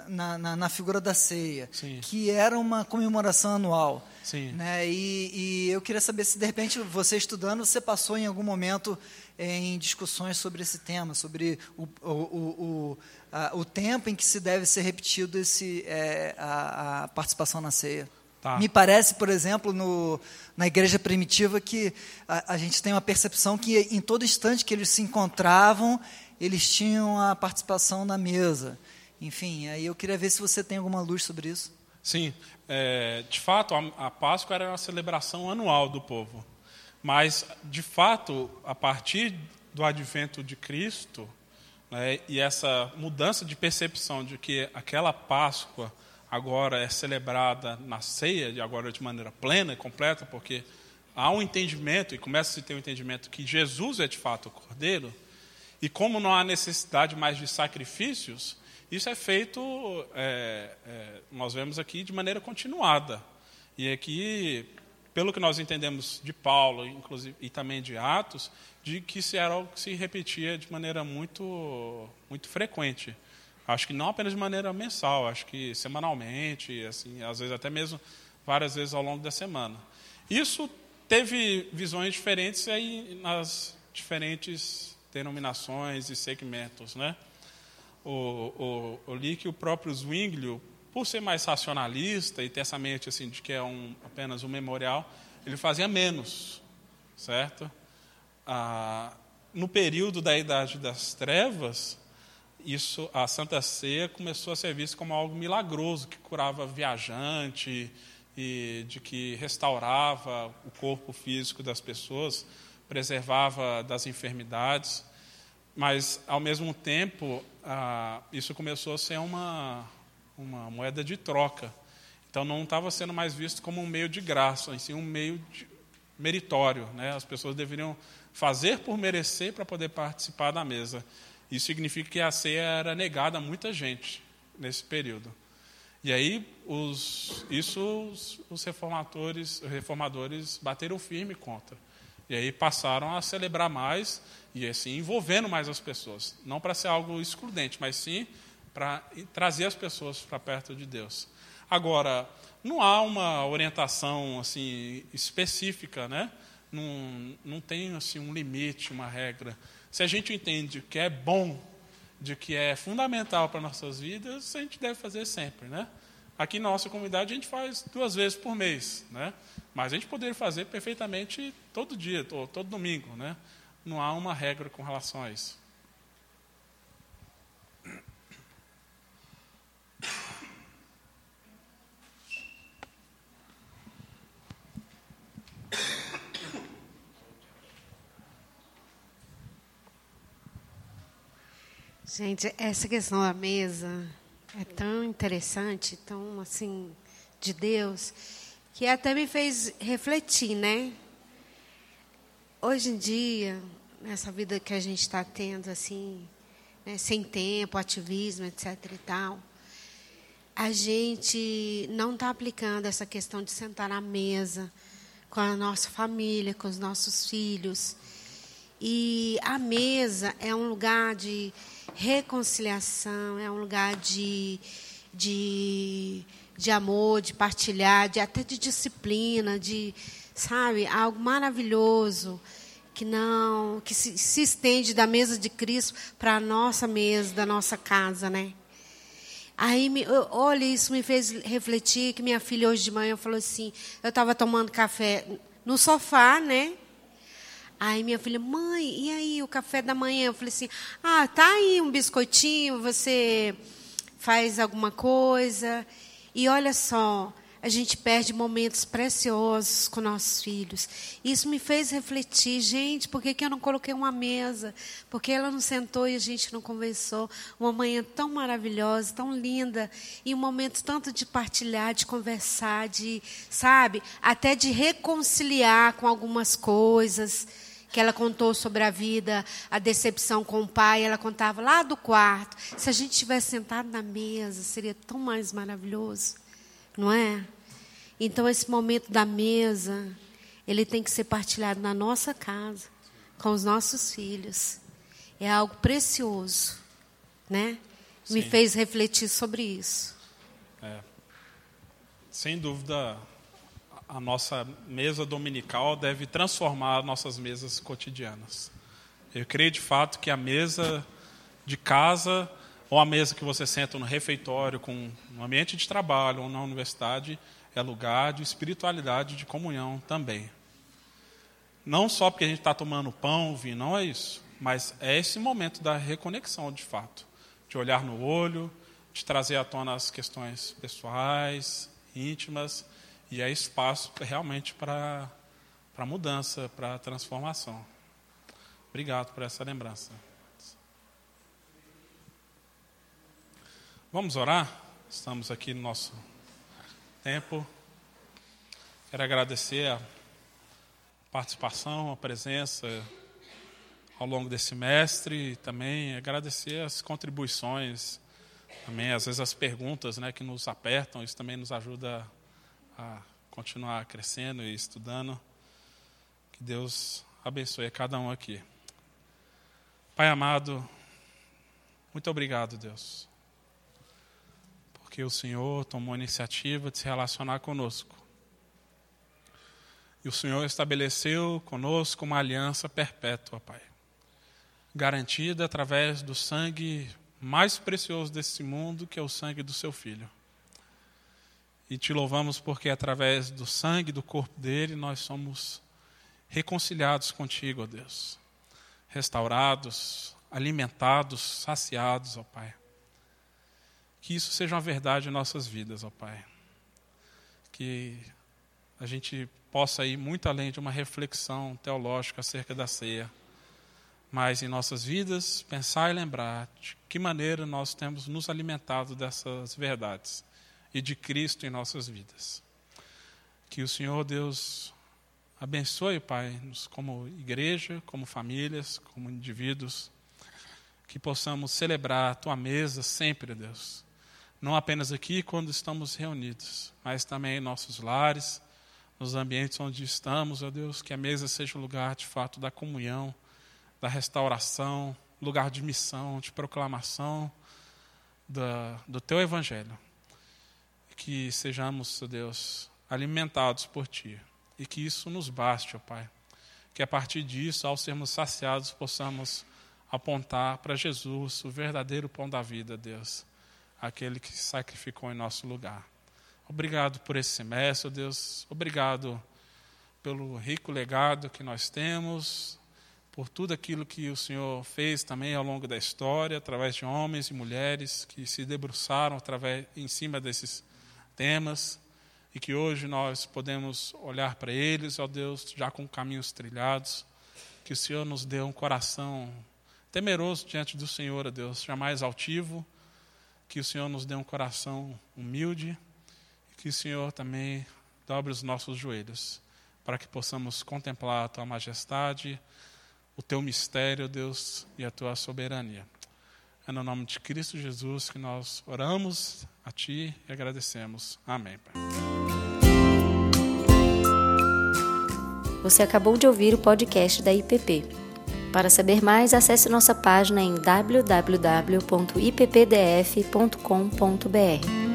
na, na, na figura da ceia, Sim. que era uma comemoração anual. Sim. Né? E, e eu queria saber se, de repente, você estudando, você passou em algum momento em discussões sobre esse tema, sobre o, o, o, a, o tempo em que se deve ser repetido esse, é, a, a, participação na ceia. Tá. Me parece, por exemplo, no, na igreja primitiva, que a, a, gente tem uma percepção que em todo instante que eles se encontravam, eles tinham a participação na mesa. Enfim, aí eu queria ver se você tem alguma luz sobre isso. Sim, é, de fato, a, a Páscoa era uma celebração anual do povo. Mas, de fato, a partir do advento de Cristo, né, e essa mudança de percepção de que aquela Páscoa agora é celebrada na ceia, e agora de maneira plena e completa, porque há um entendimento, e começa a se ter um entendimento que Jesus é de fato o Cordeiro, e como não há necessidade mais de sacrifícios, isso é feito, é, é, nós vemos aqui, de maneira continuada. E aqui pelo que nós entendemos de Paulo, inclusive e também de Atos, de que isso era algo que se repetia de maneira muito muito frequente. Acho que não apenas de maneira mensal, acho que semanalmente, assim, às vezes até mesmo várias vezes ao longo da semana. Isso teve visões diferentes aí nas diferentes denominações e segmentos, né? O, o, eu li que o próprio Zwinglio por ser mais racionalista e ter essa mente assim de que é um, apenas um memorial, ele fazia menos, certo? Ah, no período da Idade das Trevas, isso, a Santa Ceia começou a ser vista como algo milagroso, que curava viajante e de que restaurava o corpo físico das pessoas, preservava das enfermidades, mas ao mesmo tempo ah, isso começou a ser uma uma moeda de troca. Então não estava sendo mais visto como um meio de graça, em si um meio meritório. Né? As pessoas deveriam fazer por merecer para poder participar da mesa. Isso significa que a ceia era negada a muita gente nesse período. E aí os, isso os, os reformadores, reformadores bateram firme contra. E aí passaram a celebrar mais e assim envolvendo mais as pessoas, não para ser algo excludente, mas sim para trazer as pessoas para perto de Deus. Agora, não há uma orientação assim específica, né? Não, não tem assim um limite, uma regra. Se a gente entende que é bom, de que é fundamental para nossas vidas, a gente deve fazer sempre, né? Aqui na nossa comunidade a gente faz duas vezes por mês, né? Mas a gente poderia fazer perfeitamente todo dia, todo, todo domingo, né? Não há uma regra com relação a isso. Gente, essa questão da mesa é tão interessante, tão assim de Deus que até me fez refletir, né? Hoje em dia, nessa vida que a gente está tendo, assim, né, sem tempo, ativismo, etc. e tal, a gente não está aplicando essa questão de sentar à mesa com a nossa família, com os nossos filhos. E a mesa é um lugar de reconciliação, é um lugar de, de, de amor, de partilhar, de, até de disciplina, de, sabe, algo maravilhoso que não que se, se estende da mesa de Cristo para a nossa mesa, da nossa casa, né? Aí, me, olha, isso me fez refletir que minha filha hoje de manhã falou assim, eu estava tomando café no sofá, né? Aí minha filha, mãe, e aí o café da manhã? Eu falei assim, ah, tá aí um biscoitinho, você faz alguma coisa. E olha só, a gente perde momentos preciosos com nossos filhos. Isso me fez refletir, gente, por que, que eu não coloquei uma mesa? Por que ela não sentou e a gente não conversou? Uma manhã tão maravilhosa, tão linda, e um momento tanto de partilhar, de conversar, de, sabe, até de reconciliar com algumas coisas que ela contou sobre a vida, a decepção com o pai, ela contava lá do quarto. Se a gente tivesse sentado na mesa, seria tão mais maravilhoso, não é? Então, esse momento da mesa, ele tem que ser partilhado na nossa casa, com os nossos filhos. É algo precioso, né? Me Sim. fez refletir sobre isso. É. Sem dúvida, a nossa mesa dominical deve transformar nossas mesas cotidianas. Eu creio de fato que a mesa de casa ou a mesa que você senta no refeitório, com no ambiente de trabalho ou na universidade, é lugar de espiritualidade, de comunhão também. Não só porque a gente está tomando pão, vinho, não é isso, mas é esse momento da reconexão de fato, de olhar no olho, de trazer à tona as questões pessoais, íntimas, e é espaço realmente para mudança, para transformação. Obrigado por essa lembrança. Vamos orar? Estamos aqui no nosso tempo. Quero agradecer a participação, a presença ao longo desse semestre e também agradecer as contribuições, também às vezes as perguntas né, que nos apertam, isso também nos ajuda a continuar crescendo e estudando. Que Deus abençoe cada um aqui. Pai amado, muito obrigado, Deus porque o Senhor tomou a iniciativa de se relacionar conosco. E o Senhor estabeleceu conosco uma aliança perpétua, Pai, garantida através do sangue mais precioso desse mundo, que é o sangue do seu Filho. E te louvamos porque através do sangue do corpo dele nós somos reconciliados contigo, ó Deus, restaurados, alimentados, saciados, ó Pai. Que isso seja uma verdade em nossas vidas, ó Pai. Que a gente possa ir muito além de uma reflexão teológica acerca da ceia, mas em nossas vidas pensar e lembrar de que maneira nós temos nos alimentado dessas verdades e de Cristo em nossas vidas. Que o Senhor Deus abençoe, Pai, nos como igreja, como famílias, como indivíduos, que possamos celebrar a tua mesa sempre, Deus não apenas aqui quando estamos reunidos, mas também em nossos lares, nos ambientes onde estamos, ó Deus, que a mesa seja um lugar de fato da comunhão, da restauração, lugar de missão, de proclamação da, do Teu Evangelho. Que sejamos, ó Deus, alimentados por Ti e que isso nos baste, ó Pai. Que a partir disso, ao sermos saciados, possamos apontar para Jesus, o verdadeiro pão da vida, Deus aquele que sacrificou em nosso lugar. Obrigado por esse semestre, Deus. Obrigado pelo rico legado que nós temos, por tudo aquilo que o Senhor fez também ao longo da história, através de homens e mulheres que se debruçaram através, em cima desses temas e que hoje nós podemos olhar para eles, ó Deus, já com caminhos trilhados. Que o Senhor nos dê um coração temeroso diante do Senhor, ó Deus, jamais altivo que o Senhor nos dê um coração humilde, que que o Senhor também dobre os nossos joelhos, para que possamos contemplar a tua majestade, o teu mistério, Deus, e a tua soberania. É no nome de Cristo Jesus que nós oramos a Ti e agradecemos. Amém, Pai. Você acabou de ouvir o podcast da IPP. Para saber mais, acesse nossa página em www.ippdf.com.br.